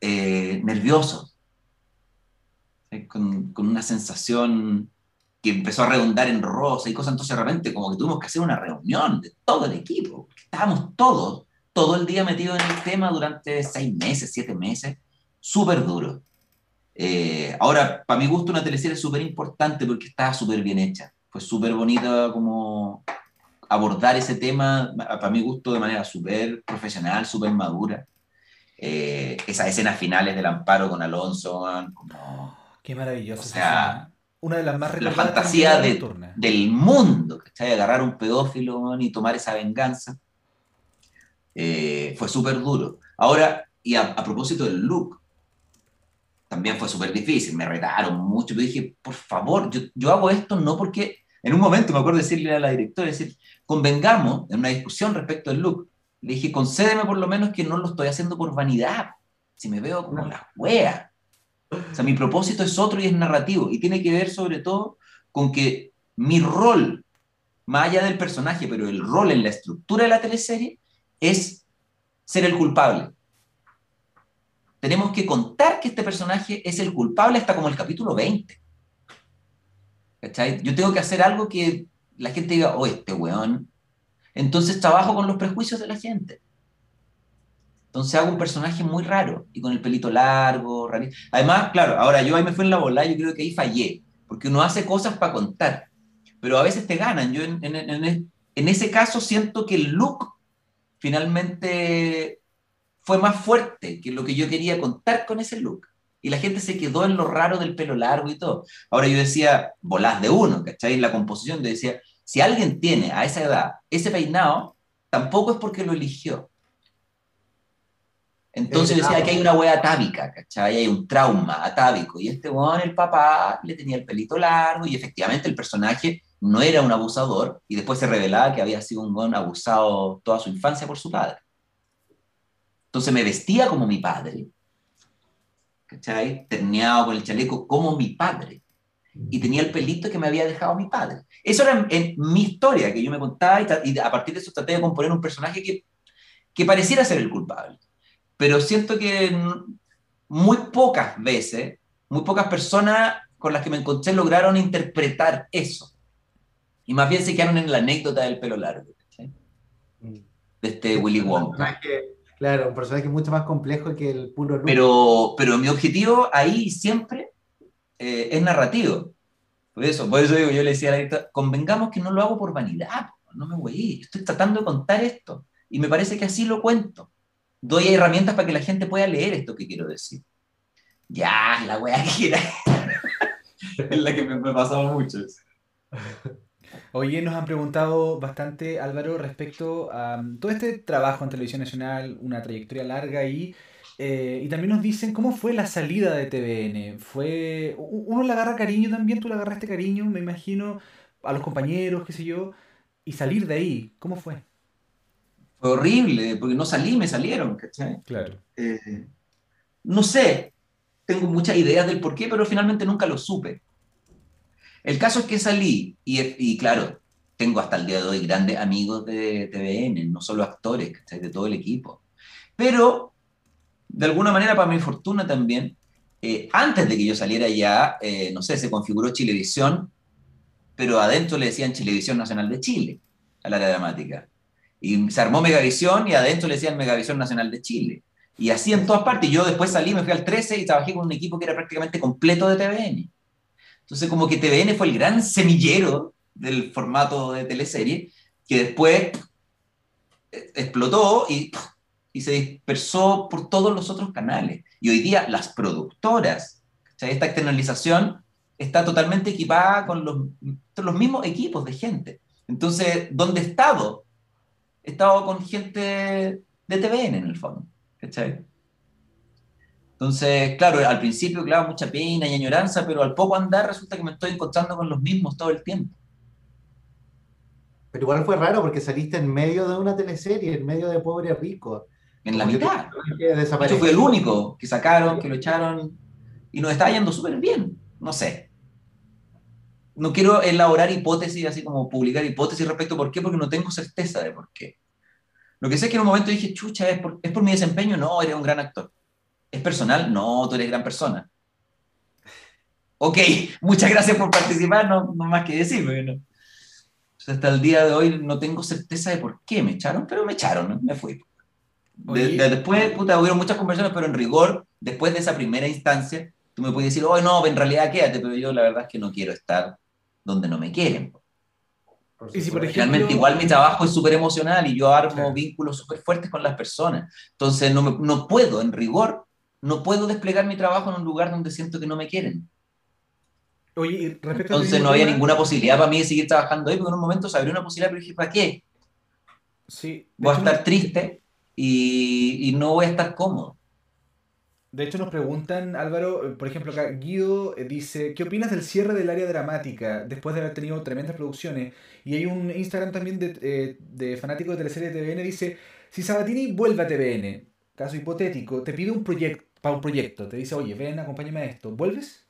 eh, nerviosos, con, con, una sensación que empezó a redundar en rosa y cosas. Entonces, realmente, como que tuvimos que hacer una reunión de todo el equipo. Estábamos todos, todo el día metidos en el tema durante seis meses, siete meses. Súper duro. Eh, ahora, para mi gusto, una teleserie es súper importante porque estaba súper bien hecha. Fue súper bonita como abordar ese tema, para mi gusto, de manera súper profesional, súper madura. Eh, esas escenas finales del amparo con Alonso, como... Qué maravilloso. O sea, una de las más La fantasía del mundo, ¿cachai? Agarrar un pedófilo y tomar esa venganza. Eh, fue súper duro. Ahora, y a, propósito del look, también fue súper difícil, me retaron mucho, pero dije, por favor, yo, yo hago esto no porque, en un momento me acuerdo decirle a la directora, decir, convengamos en una discusión respecto al look, le dije, concédeme por lo menos que no lo estoy haciendo por vanidad, si me veo como la wea. O sea, mi propósito es otro y es narrativo, y tiene que ver sobre todo con que mi rol, más allá del personaje, pero el rol en la estructura de la teleserie, es ser el culpable tenemos que contar que este personaje es el culpable hasta como el capítulo 20. ¿Cachai? Yo tengo que hacer algo que la gente diga, oh, este weón. Entonces trabajo con los prejuicios de la gente. Entonces hago un personaje muy raro y con el pelito largo, Además, claro, ahora yo ahí me fui en la bola, yo creo que ahí fallé, porque uno hace cosas para contar, pero a veces te ganan. Yo en, en ese caso siento que el look finalmente fue más fuerte que lo que yo quería contar con ese look. Y la gente se quedó en lo raro del pelo largo y todo. Ahora yo decía, volás de uno, ¿cachai? En la composición yo decía, si alguien tiene a esa edad ese peinado, tampoco es porque lo eligió. Entonces decía que hay una wea atávica, ¿cachai? Hay un trauma atávico. Y este weón, el papá, le tenía el pelito largo y efectivamente el personaje no era un abusador y después se revelaba que había sido un weón abusado toda su infancia por su padre. Entonces me vestía como mi padre, ¿cachai? Terneado con el chaleco como mi padre. Y tenía el pelito que me había dejado mi padre. Eso era en, mi historia que yo me contaba y, a partir de eso traté de componer un personaje que, que pareciera ser el culpable. Pero siento que muy pocas veces, muy pocas personas con las que me encontré lograron interpretar eso. Y más bien se quedaron en la anécdota del pelo largo. ¿cachai? Mm. De este Willy Wonka. Claro, un personaje mucho más complejo que el puro Pero, pero mi objetivo ahí siempre eh, es narrativo. Por eso, por eso digo, yo le decía a la directora, convengamos que no lo hago por vanidad, no me voy, estoy tratando de contar esto. Y me parece que así lo cuento. Doy herramientas para que la gente pueda leer esto que quiero decir. Ya, la weá que era. <laughs> es la que me, me pasaba mucho. <laughs> Oye, nos han preguntado bastante, Álvaro, respecto a um, todo este trabajo en Televisión Nacional, una trayectoria larga ahí. Eh, y también nos dicen cómo fue la salida de TVN. Fue. Uno le agarra cariño también, tú le agarraste cariño, me imagino, a los compañeros, qué sé yo. Y salir de ahí, ¿cómo fue? Fue horrible, porque no salí, me salieron, ¿cachai? Claro. Eh, no sé, tengo muchas ideas del por qué, pero finalmente nunca lo supe. El caso es que salí y, claro, tengo hasta el día de hoy grandes amigos de TVN, no solo actores, de todo el equipo. Pero, de alguna manera, para mi fortuna también, eh, antes de que yo saliera ya, eh, no sé, se configuró Chilevisión, pero adentro le decían Chilevisión Nacional de Chile, al área dramática. Y se armó Megavisión y adentro le decían Megavisión Nacional de Chile. Y así en todas partes. Yo después salí, me fui al 13 y trabajé con un equipo que era prácticamente completo de TVN. Entonces, como que TVN fue el gran semillero del formato de teleserie, que después explotó y, y se dispersó por todos los otros canales. Y hoy día las productoras, esta externalización está totalmente equipada con los, los mismos equipos de gente. Entonces, ¿dónde he estado? Estado con gente de TVN en el fondo. ¿cachai? Entonces, claro, al principio, claro, mucha pena y añoranza, pero al poco andar resulta que me estoy encontrando con los mismos todo el tiempo. Pero igual fue raro porque saliste en medio de una teleserie, en medio de Pobre Rico. En la mitad. Yo fui el único que sacaron, que lo echaron y nos está yendo súper bien. No sé. No quiero elaborar hipótesis, así como publicar hipótesis respecto a por qué, porque no tengo certeza de por qué. Lo que sé es que en un momento dije, chucha, ¿es por, ¿es por mi desempeño? No, eres un gran actor. ¿Es personal? No, tú eres gran persona. Ok, <laughs> muchas gracias por participar, no, no más que decir. ¿no? hasta el día de hoy no tengo certeza de por qué me echaron, pero me echaron, me fui. después, puta, hubieron muchas conversaciones, pero en rigor, después de esa primera instancia, tú me puedes decir, oh, no, en realidad quédate, pero yo la verdad es que no quiero estar donde no me quieren. Y si por ejemplo, Realmente igual mi trabajo es súper emocional y yo armo vínculos súper fuertes con las personas. Entonces no, no puedo, en rigor, no puedo desplegar mi trabajo en un lugar donde siento que no me quieren. Oye, Entonces no había ninguna posibilidad para mí de seguir trabajando ahí, porque en un momento se abrió una posibilidad, pero dije, ¿para qué? Sí, voy a estar triste y, y, no voy a estar cómodo. De hecho nos preguntan, Álvaro, por ejemplo acá Guido eh, dice, ¿qué opinas del cierre del área dramática después de haber tenido tremendas producciones? Y hay un Instagram también de, eh, de fanático de teleserie de TVN, dice, si Sabatini vuelve a TVN, caso hipotético, te pide un proyecto, para un proyecto, te dice, oye, ven, acompáñame a esto, ¿vuelves?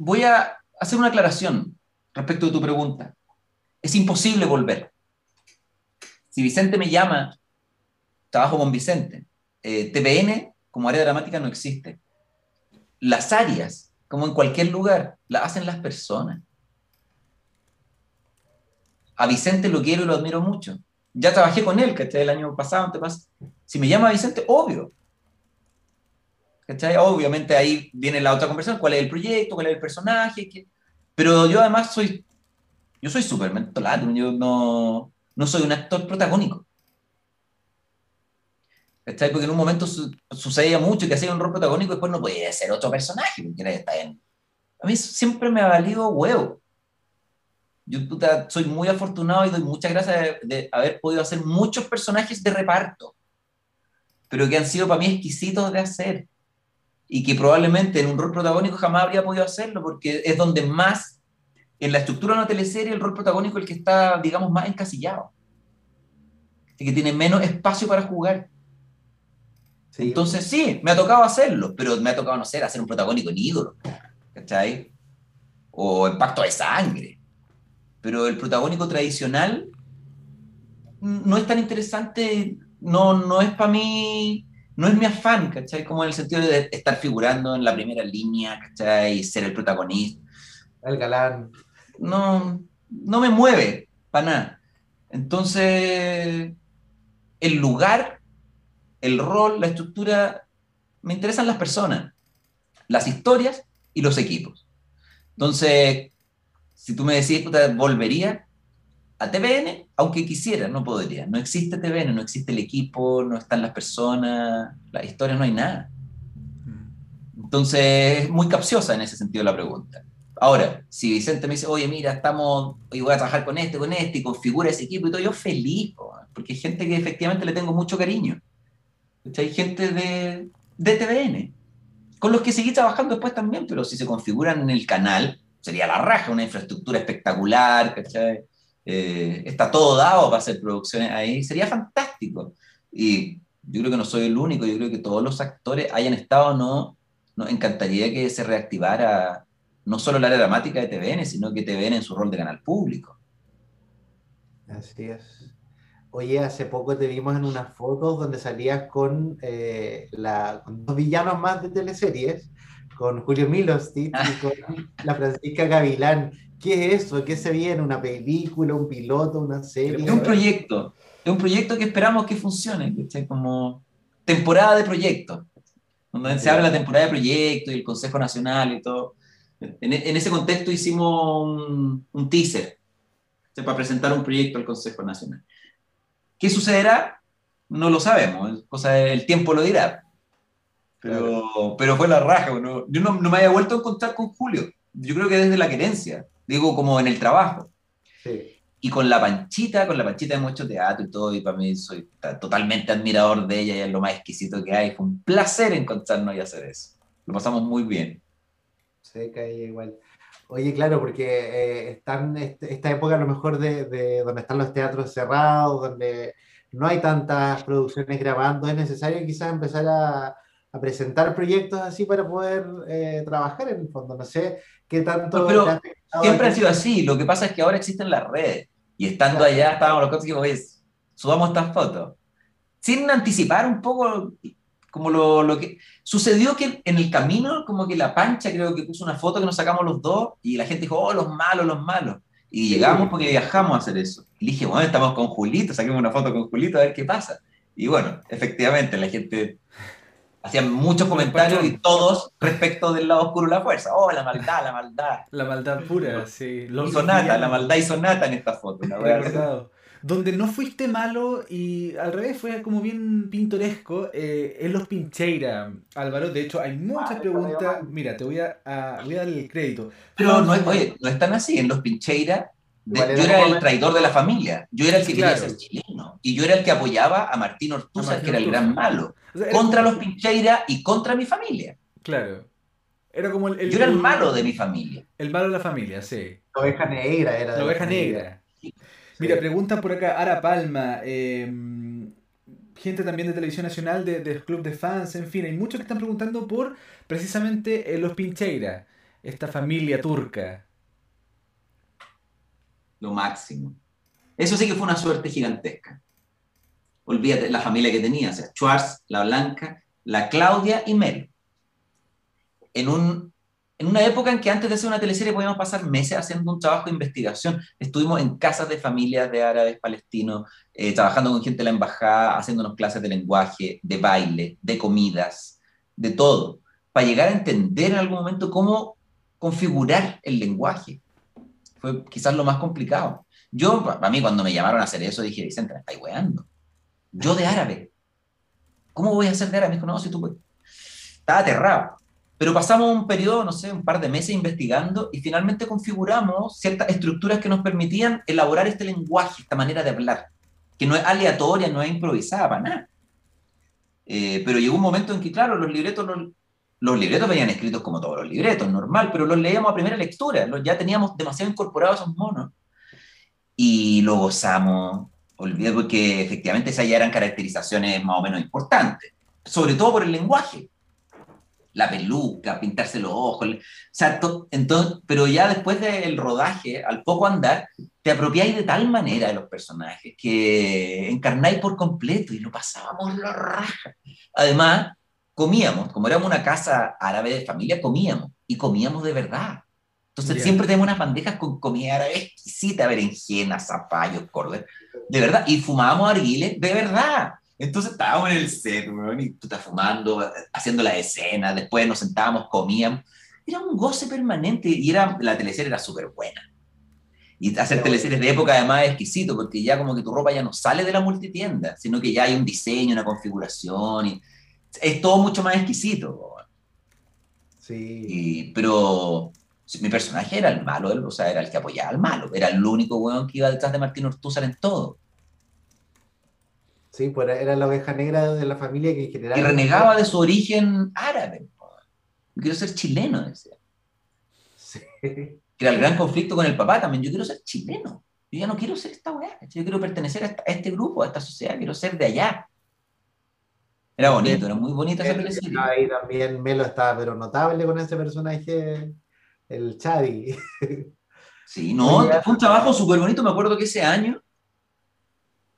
voy a hacer una aclaración respecto de tu pregunta. Es imposible volver. Si Vicente me llama, trabajo con Vicente. Eh, como área dramática no existe. Las áreas, como en cualquier lugar, las hacen las personas. A Vicente lo quiero y lo admiro mucho. Ya trabajé con él, que El año pasado, Si me llama Vicente, obvio, Obviamente ahí viene la otra conversación, cuál es el proyecto, cuál es el personaje, pero yo además soy, yo soy súper mentolado, yo no, no soy un actor protagónico. ¿Cachai? Porque en un momento sucedía mucho que hacía un rol protagónico y después no podía ser otro personaje, está. A mí siempre me ha valido huevo. Yo soy muy afortunado y doy muchas gracias de haber podido hacer muchos personajes de reparto, pero que han sido para mí exquisitos de hacer y que probablemente en un rol protagónico jamás habría podido hacerlo, porque es donde más, en la estructura de una teleserie, el rol protagónico es el que está, digamos, más encasillado, y que tiene menos espacio para jugar. Entonces sí, me ha tocado hacerlo, pero me ha tocado, no sé, hacer un protagónico en ídolo, ¿cachai? O en pacto de sangre. Pero el protagónico tradicional no es tan interesante, no, no es para mí no es mi afán, ¿cachai? Como en el sentido de estar figurando en la primera línea, ¿cachai? Ser el protagonista. El galán. No, no me mueve para nada. Entonces, el lugar, el rol, la estructura, me interesan las personas, las historias y los equipos. Entonces, si tú me decís, volvería, a TVN, aunque quisiera, no podría. No existe TVN, no existe el equipo, no están las personas, la historia, no hay nada. Mm. Entonces, es muy capciosa en ese sentido la pregunta. Ahora, si Vicente me dice, oye, mira, estamos, hoy voy a trabajar con este, con este, y configura ese equipo y todo, yo feliz, porque hay gente que efectivamente le tengo mucho cariño. Hay gente de, de TVN, con los que seguí trabajando después también, pero si se configuran en el canal, sería la raja, una infraestructura espectacular, ¿cachai? Eh, está todo dado para hacer producciones ahí, sería fantástico. Y yo creo que no soy el único, yo creo que todos los actores hayan estado no, nos encantaría que se reactivara no solo el área dramática de TVN, sino que TVN en su rol de canal público. Así es. Oye, hace poco te vimos en unas fotos donde salías con, eh, la, con dos villanos más de teleseries, con Julio Milostit y con la Francisca Gavilán. ¿Qué es eso? ¿Qué se viene? ¿Una película, un piloto, una serie? Es un proyecto. Es un proyecto que esperamos que funcione, Como temporada de proyectos. Donde se habla de la temporada de proyectos y el Consejo Nacional y todo. En, ese contexto hicimos un, teaser para presentar un proyecto al Consejo Nacional. ¿Qué sucederá? No lo sabemos, cosa del tiempo lo dirá. Pero, pero fue la raja. yo no, no, me había vuelto a encontrar con Julio. Yo creo que desde la querencia, digo, como en el trabajo. Y con la Panchita, con la Panchita hemos hecho teatro y todo, y para mí soy totalmente admirador de ella y es lo más exquisito que hay. Fue un placer encontrarnos y hacer eso. Lo pasamos muy bien. Sí, cae igual. Oye, claro, porque eh, están este, esta época a lo mejor de, de, donde están los teatros cerrados, donde no hay tantas producciones grabando, es necesario quizás empezar a, a presentar proyectos así para poder eh, trabajar en el fondo. No sé qué tanto... pero siempre ha sido así. Lo que pasa es que ahora existen las redes. Y estando allá, estábamos los cosas que ves, subamos estas fotos. Sin anticipar un poco como lo, lo, que... Sucedió que en el camino, como que la pancha creo que puso una foto que nos sacamos los dos y la gente dijo, oh, los malos, los malos. Y llegamos porque viajamos a hacer eso. Y dije, bueno, estamos con Julito, saquemos una foto con Julito a ver qué pasa. Y bueno, efectivamente, la gente hacían muchos comentarios y todos respecto del lado oscuro de la fuerza. Oh, la maldad, la maldad. La maldad pura, sí. y sonata, la maldad y sonata en esta foto. Donde no fuiste malo y al revés fue como bien pintoresco eh, en los Pincheira, Álvaro. De hecho, hay muchas ah, preguntas. Mira, te voy a, voy a dar el crédito. Pero no, oye, no están así. En los Pincheira yo era el traidor de la familia, yo era el que quería ser chileno, y yo era el que apoyaba a Martín Ortúzar, que era el gran malo, contra los Pincheira y contra mi familia. Claro. Era como el, yo era el malo de mi familia. El malo de la familia, sí. La oveja negra era. La oveja negra. Mira, preguntan por acá, Ara Palma, em, gente también de Televisión Nacional, del Club de Fans, en fin, hay muchos que están preguntando por precisamente eh, los Pincheira, esta familia turca lo máximo. Eso sí que fue una suerte gigantesca. Olvídate la familia que tenía, o sea, Schwartz, la Blanca, la Claudia y Mel. En, un, en una época en que antes de hacer una teleserie podíamos pasar meses haciendo un trabajo de investigación. Estuvimos en casas de familias de árabes palestinos, eh, trabajando con gente de la embajada, haciéndonos clases de lenguaje, de baile, de comidas, de todo, para llegar a entender en algún momento cómo configurar el lenguaje fue quizás lo más complicado. Yo, para mí, cuando me llamaron a hacer eso, dije, Vicente, me estáis weando. Yo de árabe. ¿Cómo voy a hacer de árabe? Me dijo, no, si tú... Estaba aterrado. Pero pasamos un periodo, no sé, un par de meses investigando y finalmente configuramos ciertas estructuras que nos permitían elaborar este lenguaje, esta manera de hablar, que no es aleatoria, no es improvisada para nada. Eh, pero llegó un momento en que, claro, los libretos los, los libretos venían escritos como todos los libretos, normal, pero los leíamos a primera lectura, ya teníamos demasiado incorporados esos monos. Y lo gozamos, olvidé porque efectivamente esas ya eran caracterizaciones más o menos importantes, sobre todo por el lenguaje. La peluca, pintarse los ojos, o sea, entonces, pero ya después del rodaje, al poco andar, te apropiáis de tal manera de los personajes que encarnáis por completo y lo pasábamos la raja. Además, comíamos, como éramos una casa árabe de familia, comíamos y comíamos de verdad. Entonces siempre tenemos unas bandejas con comida árabe exquisita, berenjenas, zapallos, cordero, de verdad, y fumábamos arguiles de verdad. Entonces estábamos en el set, y tú estás fumando, haciendo la escena, después nos sentábamos, comíamos. Era un goce permanente y era, la teleserie era súper buena. Y hacer teleseries de época además es exquisito, porque ya como que tu ropa ya no sale de la multitienda, sino que ya hay un diseño, una configuración, y es todo mucho más exquisito. Sí. pero mi personaje era el malo, o sea, era el que apoyaba al malo, era el único weón que iba detrás de Martín Ortúzar en todo. Sí, pues era la oveja negra de la familia que en general... Que renegaba de su origen árabe. Yo quiero ser chileno, decía. Sí. Era el gran conflicto con el papá también. Yo quiero ser chileno. Yo ya no quiero ser esta weá. Yo quiero pertenecer a este grupo, a esta sociedad. Quiero ser de allá. Era bonito, era muy bonita esa teleserie. Ahí también Melo estaba, pero notable con ese personaje, el Chadi. <laughs> Sí, no, fue un trabajo súper bonito. Me acuerdo que ese año,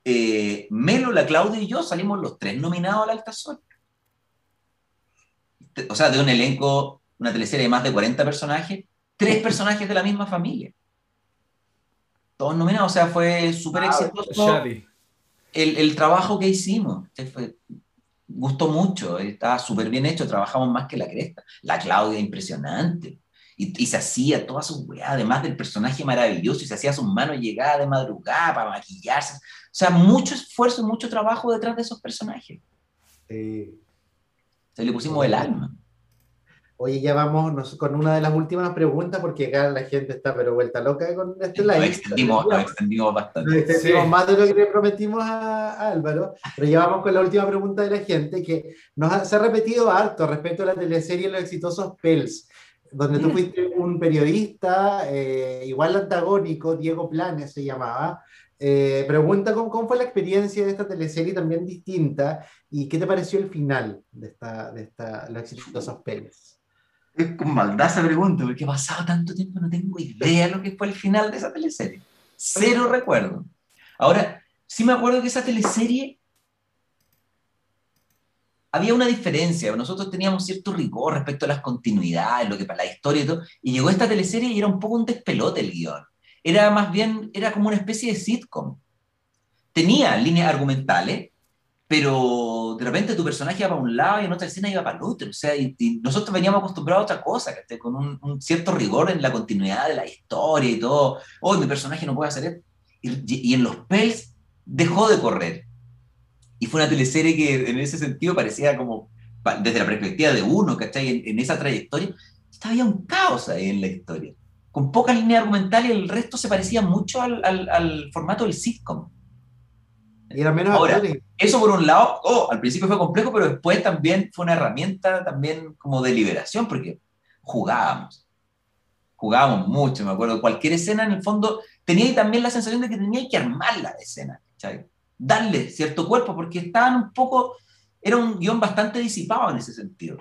eh, Melo, la Claudia y yo salimos los tres nominados al Alta Sol. O sea, de un elenco, una teleserie de más de 40 personajes, tres personajes de la misma familia. Todos nominados, o sea, fue súper ah, exitoso el, el, trabajo que hicimos. Fue gustó mucho, estaba súper bien hecho, trabajamos más que la cresta. La Claudia, impresionante. Y, se hacía toda su weá, además del personaje maravilloso, y se hacía sus manos llegadas de madrugada para maquillarse. O sea, mucho esfuerzo, mucho trabajo detrás de esos personajes. Sí. Se le pusimos el alma. Oye, ya vamos con una de las últimas preguntas porque acá la gente está pero vuelta loca con este live. Nos extendimos, nos extendimos bastante. Nos extendimos más de lo que le prometimos a, Álvaro, pero ya vamos con la última pregunta de la gente que nos se ha repetido harto respecto a la teleserie Los exitosos Pels, donde tú fuiste un periodista eh, igual antagónico, Diego Planes se llamaba. Eh, pregunta ¿cómo, cómo, fue la experiencia de esta teleserie también distinta y qué te pareció el final de esta, de esta Los exitosos Pels. Es con maldad esa pregunta, porque ha pasado tanto tiempo, no tengo idea de lo que fue el final de esa teleserie. Cero recuerdo. Ahora, sí me acuerdo que esa teleserie había una diferencia. Nosotros teníamos cierto rigor respecto a las continuidades, lo que para la historia y todo. Y llegó esta teleserie y era un poco un despelote el guion. Era más bien, era como una especie de sitcom. Tenía líneas argumentales, pero de repente tu personaje iba para un lado y en otra escena iba para el otro. O sea, y, nosotros veníamos acostumbrados a otra cosa, que con un, cierto rigor en la continuidad de la historia y todo. Hoy mi personaje no puede hacer esto. Y, en los Pels dejó de correr. Y fue una teleserie que en ese sentido parecía como, desde la perspectiva de uno, ¿cachai? En, en esa trayectoria, estaba un caos ahí en la historia. Con poca línea argumental y el resto se parecía mucho al, al, al formato del sitcom. Y era menos Ahora, eso por un lado, oh, al principio fue complejo, pero después también fue una herramienta también como de liberación, porque jugábamos. Jugábamos mucho, me acuerdo. Cualquier escena, en el fondo, tenía también la sensación de que tenía que armar la escena, darle cierto cuerpo, porque estaban un poco, era un guion bastante disipado en ese sentido.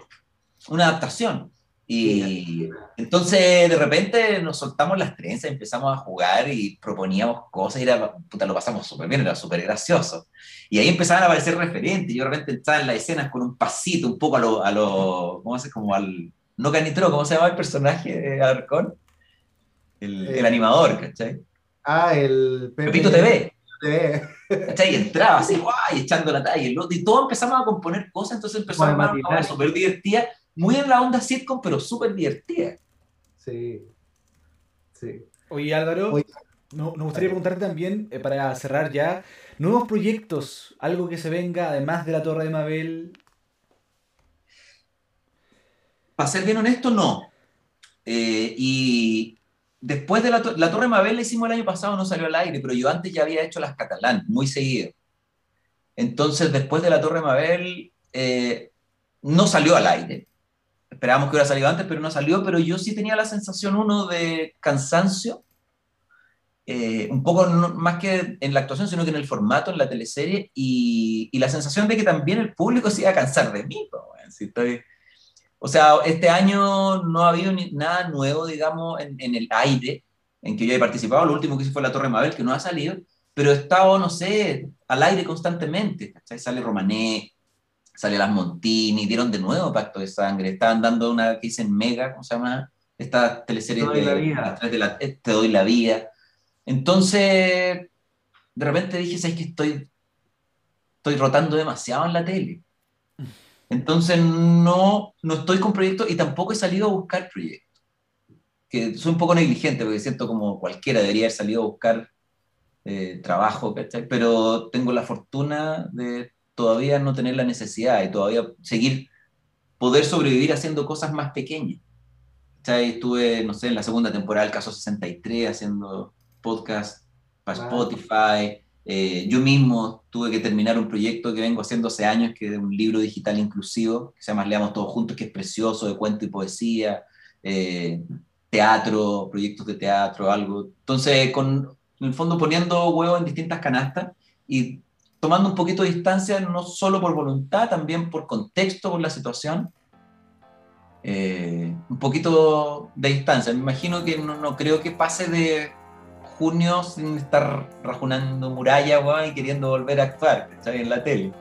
Una adaptación. Y entonces de repente nos soltamos las trenzas, empezamos a jugar y proponíamos cosas y era, puta, lo pasamos súper bien, era súper gracioso. Y ahí empezaban a aparecer referentes. Yo de repente estaba en las escenas con un pasito un poco a lo, a lo ¿cómo se Como al, no canitro, ¿cómo se llama el personaje de Alarcón? El, el, eh, animador, ¿cachai? Ah, el Pepito TV. TV. ¿Cachai? Y entraba así, guay, echando la talla. Y todos empezamos a componer cosas, entonces empezó a una súper divertida muy en la onda sitcom, pero súper divertida. Sí. Sí. Oye, Álvaro, nos gustaría preguntarte también, eh, para cerrar ya, nuevos proyectos, algo que se venga además de la Torre de Mabel. Para ser bien honesto, no. Eh, y después de la, Torre de Mabel la hicimos el año pasado, no salió al aire, pero yo antes ya había hecho las catalán, muy seguido. Entonces, después de la Torre de Mabel, eh, no salió al aire esperábamos que hubiera salido antes, pero no salió, pero yo sí tenía la sensación, uno, de cansancio, eh, un poco más que en la actuación, sino que en el formato, en la teleserie, y, y la sensación de que también el público se iba a cansar de mí. si estoy, o sea, este año no ha habido nada nuevo, digamos, en, en, el aire en que yo he participado. Lo último que hice fue la Torre Mabel, que no ha salido, pero he estado, no sé, al aire constantemente. Sale Romané, sale las Montini, dieron de nuevo Pacto de Sangre, estaban dando una que dicen Mega, ¿cómo se llama? Esta teleserie de, la vida. De la, eh, Te doy la vida. Entonces, de repente dije, ¿sabes que estoy, estoy rotando demasiado en la tele? Entonces, no, no estoy con proyectos y tampoco he salido a buscar proyectos. Que soy un poco negligente porque siento como cualquiera debería haber salido a buscar eh, trabajo, Pero tengo la fortuna de todavía no tener la necesidad y todavía seguir, poder sobrevivir haciendo cosas más pequeñas. Estuve, no sé, en la segunda temporada del Caso 63 haciendo podcast para Spotify. Eh, yo mismo tuve que terminar un proyecto que vengo haciendo hace años, que es un libro digital inclusivo, que se llama Leamos Todos Juntos, que es precioso, de cuento y poesía, eh, teatro, proyectos de teatro, algo. Entonces, con, en el fondo poniendo huevos en distintas canastas y tomando un poquito de distancia, no solo por voluntad, también por contexto, por la situación. Eh, un poquito de distancia. Me imagino que no, creo que pase de junio sin estar rajunando muralla y queriendo volver a actuar en la tele.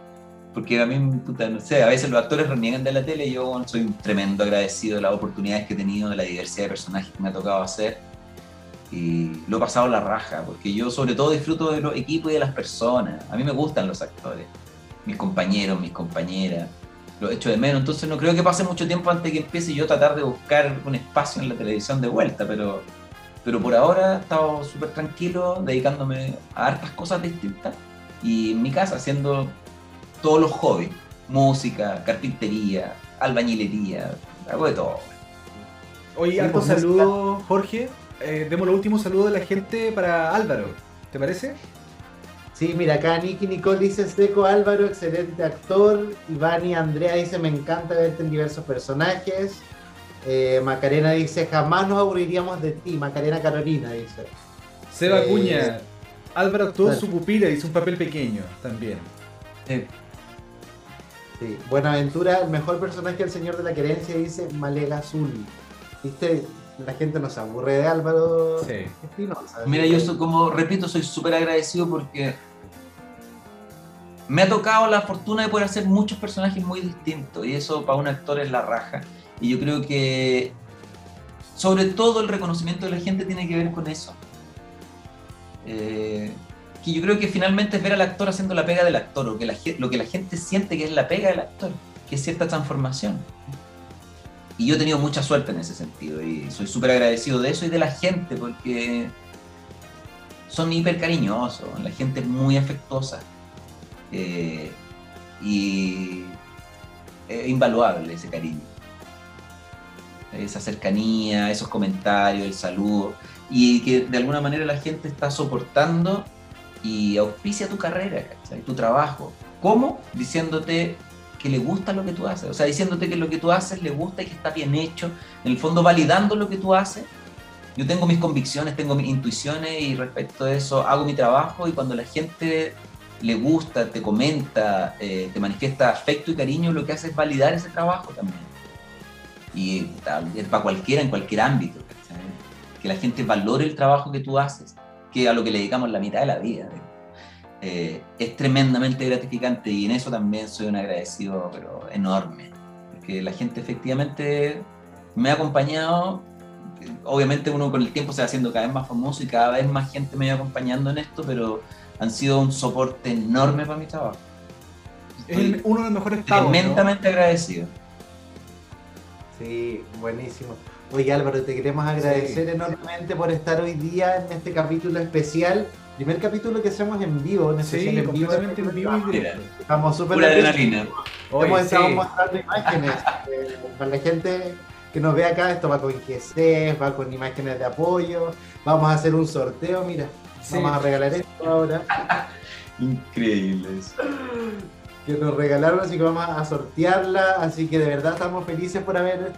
Porque a mí, no sé, a veces los actores reniegan de la tele yo soy un tremendo agradecido de las oportunidades que he tenido, de la diversidad de personajes que me ha tocado hacer y lo he pasado la raja, porque yo sobre todo disfruto de los equipos y de las personas. A mí me gustan los actores, mis compañeros, mis compañeras. lo echo de menos. Entonces no creo que pase mucho tiempo antes de que empiece yo a tratar de buscar un espacio en la televisión de vuelta, pero, pero por ahora he estado súper tranquilo, dedicándome a hartas cosas distintas y en mi casa haciendo todos los hobbies, música, carpintería, albañilería, hago de todo. Oye, harto saludo, Jorge. Eh, demos los últimos saludos de la gente para Álvaro. ¿Te parece? Sí, mira, acá Nicky Nicole dice Seco Álvaro, excelente actor. Ivani Andrea dice, me encanta verte en diversos personajes. Eh, Macarena dice, jamás nos aburriríamos de ti. Macarena Carolina dice. Seba eh, Cuña, Álvaro actuó su pupila, hizo un papel pequeño también. Sí. Buenaventura, el mejor personaje del Señor de la Querencia, dice Malega Azul. ¿Viste? La gente no se aburre de Álvaro sí. Mira, yo como repito, soy súper agradecido porque me ha tocado la fortuna de poder hacer muchos personajes muy distintos y eso para un actor es la raja. Y yo creo que sobre todo el reconocimiento de la gente tiene que ver con eso. Eh, que yo creo que finalmente es ver al actor haciendo la pega del actor, o que lo que la gente siente que es la pega del actor, que es cierta transformación. Y yo he tenido mucha suerte en ese sentido y soy súper agradecido de eso y de la gente porque son hiper cariñosos, la gente es muy afectuosa. Eh, y es invaluable ese cariño. Esa cercanía, esos comentarios, el saludo. Y que de alguna manera la gente está soportando y auspicia tu carrera, tu trabajo. ¿Cómo? Diciéndote que le gusta lo que tú haces. O sea, diciéndote que lo que tú haces le gusta y que está bien hecho. En el fondo, validando lo que tú haces. Yo tengo mis convicciones, tengo mis intuiciones y respecto a eso hago mi trabajo y cuando la gente le gusta, te comenta, eh, te manifiesta afecto y cariño, lo que hace es validar ese trabajo también. Y para cualquiera, en cualquier ámbito. Que la gente valore el trabajo que tú haces, que a lo que le dedicamos la mitad de la vida. Eh, es tremendamente gratificante y en eso también soy un agradecido, pero enorme. Porque la gente efectivamente me ha acompañado. Obviamente uno con el tiempo se va haciendo cada vez más famoso y cada vez más gente me va acompañando en esto, pero han sido un soporte enorme para mi trabajo. es uno de los mejores pagos, Tremendamente agradecido. Sí, buenísimo. Oye Álvaro, te queremos agradecer enormemente por estar hoy día en este capítulo especial. Primer capítulo que hacemos en vivo, en sí, en vivo, en vivo y directo. Estamos súper adrenalina. Hoy estamos mostrando imágenes <laughs> eh, para la gente que nos ve acá. Esto va con GC, va con imágenes de apoyo. Vamos a hacer un sorteo, mira. Vamos a regalar esto ahora. <laughs> Increíble Que nos regalaron, así que vamos a sortearla. Así que de verdad estamos felices por haber,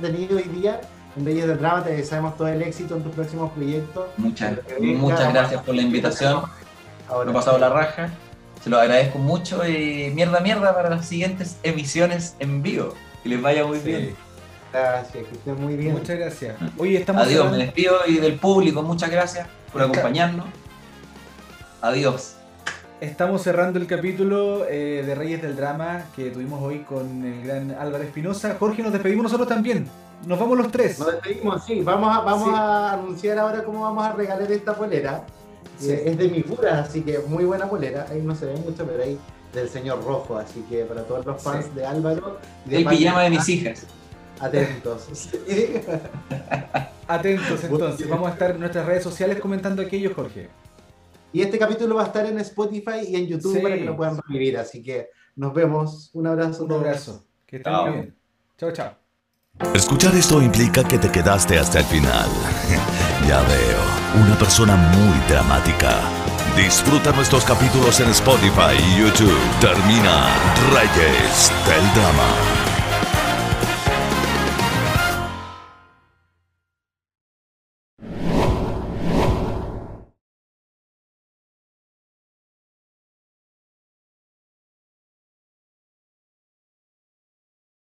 tenido hoy día en Reyes del Drama. Te deseamos todo el éxito en tus próximos proyectos. Muchas, muchas gracias por la invitación. Ahora, he pasado la raja. Se lo agradezco mucho y mierda, mierda para las siguientes emisiones en vivo. Que les vaya muy bien. Gracias, que estén muy bien. Muchas gracias. Oye, estamos Adiós, me despido y del público, muchas gracias por acompañarnos. Adiós. Estamos cerrando el capítulo eh, de Reyes del Drama que tuvimos hoy con el gran Álvaro Espinosa. Jorge, nos despedimos nosotros también. Nos vamos los tres. Nos despedimos, sí. Vamos a, vamos a anunciar ahora cómo vamos a regalar esta polera. Eh, es de mi pura, así que muy buena polera. Ahí no se ve mucho, pero ahí del señor Rojo. Así que para todos los fans de Álvaro. el pijama de mis hijas. Atentos. <laughs> Atentos entonces. Vamos a estar en nuestras redes sociales comentando aquello, Jorge. Y este capítulo va a estar en Spotify y en YouTube para que lo puedan revivir. Así que nos vemos. Un abrazo. Un abrazo. Que estén muy bien. Chao, chao. Escuchar esto implica que te quedaste hasta el final. <laughs> ya veo. Una persona muy dramática. Disfruta nuestros capítulos en Spotify y YouTube. Termina Reyes del Drama.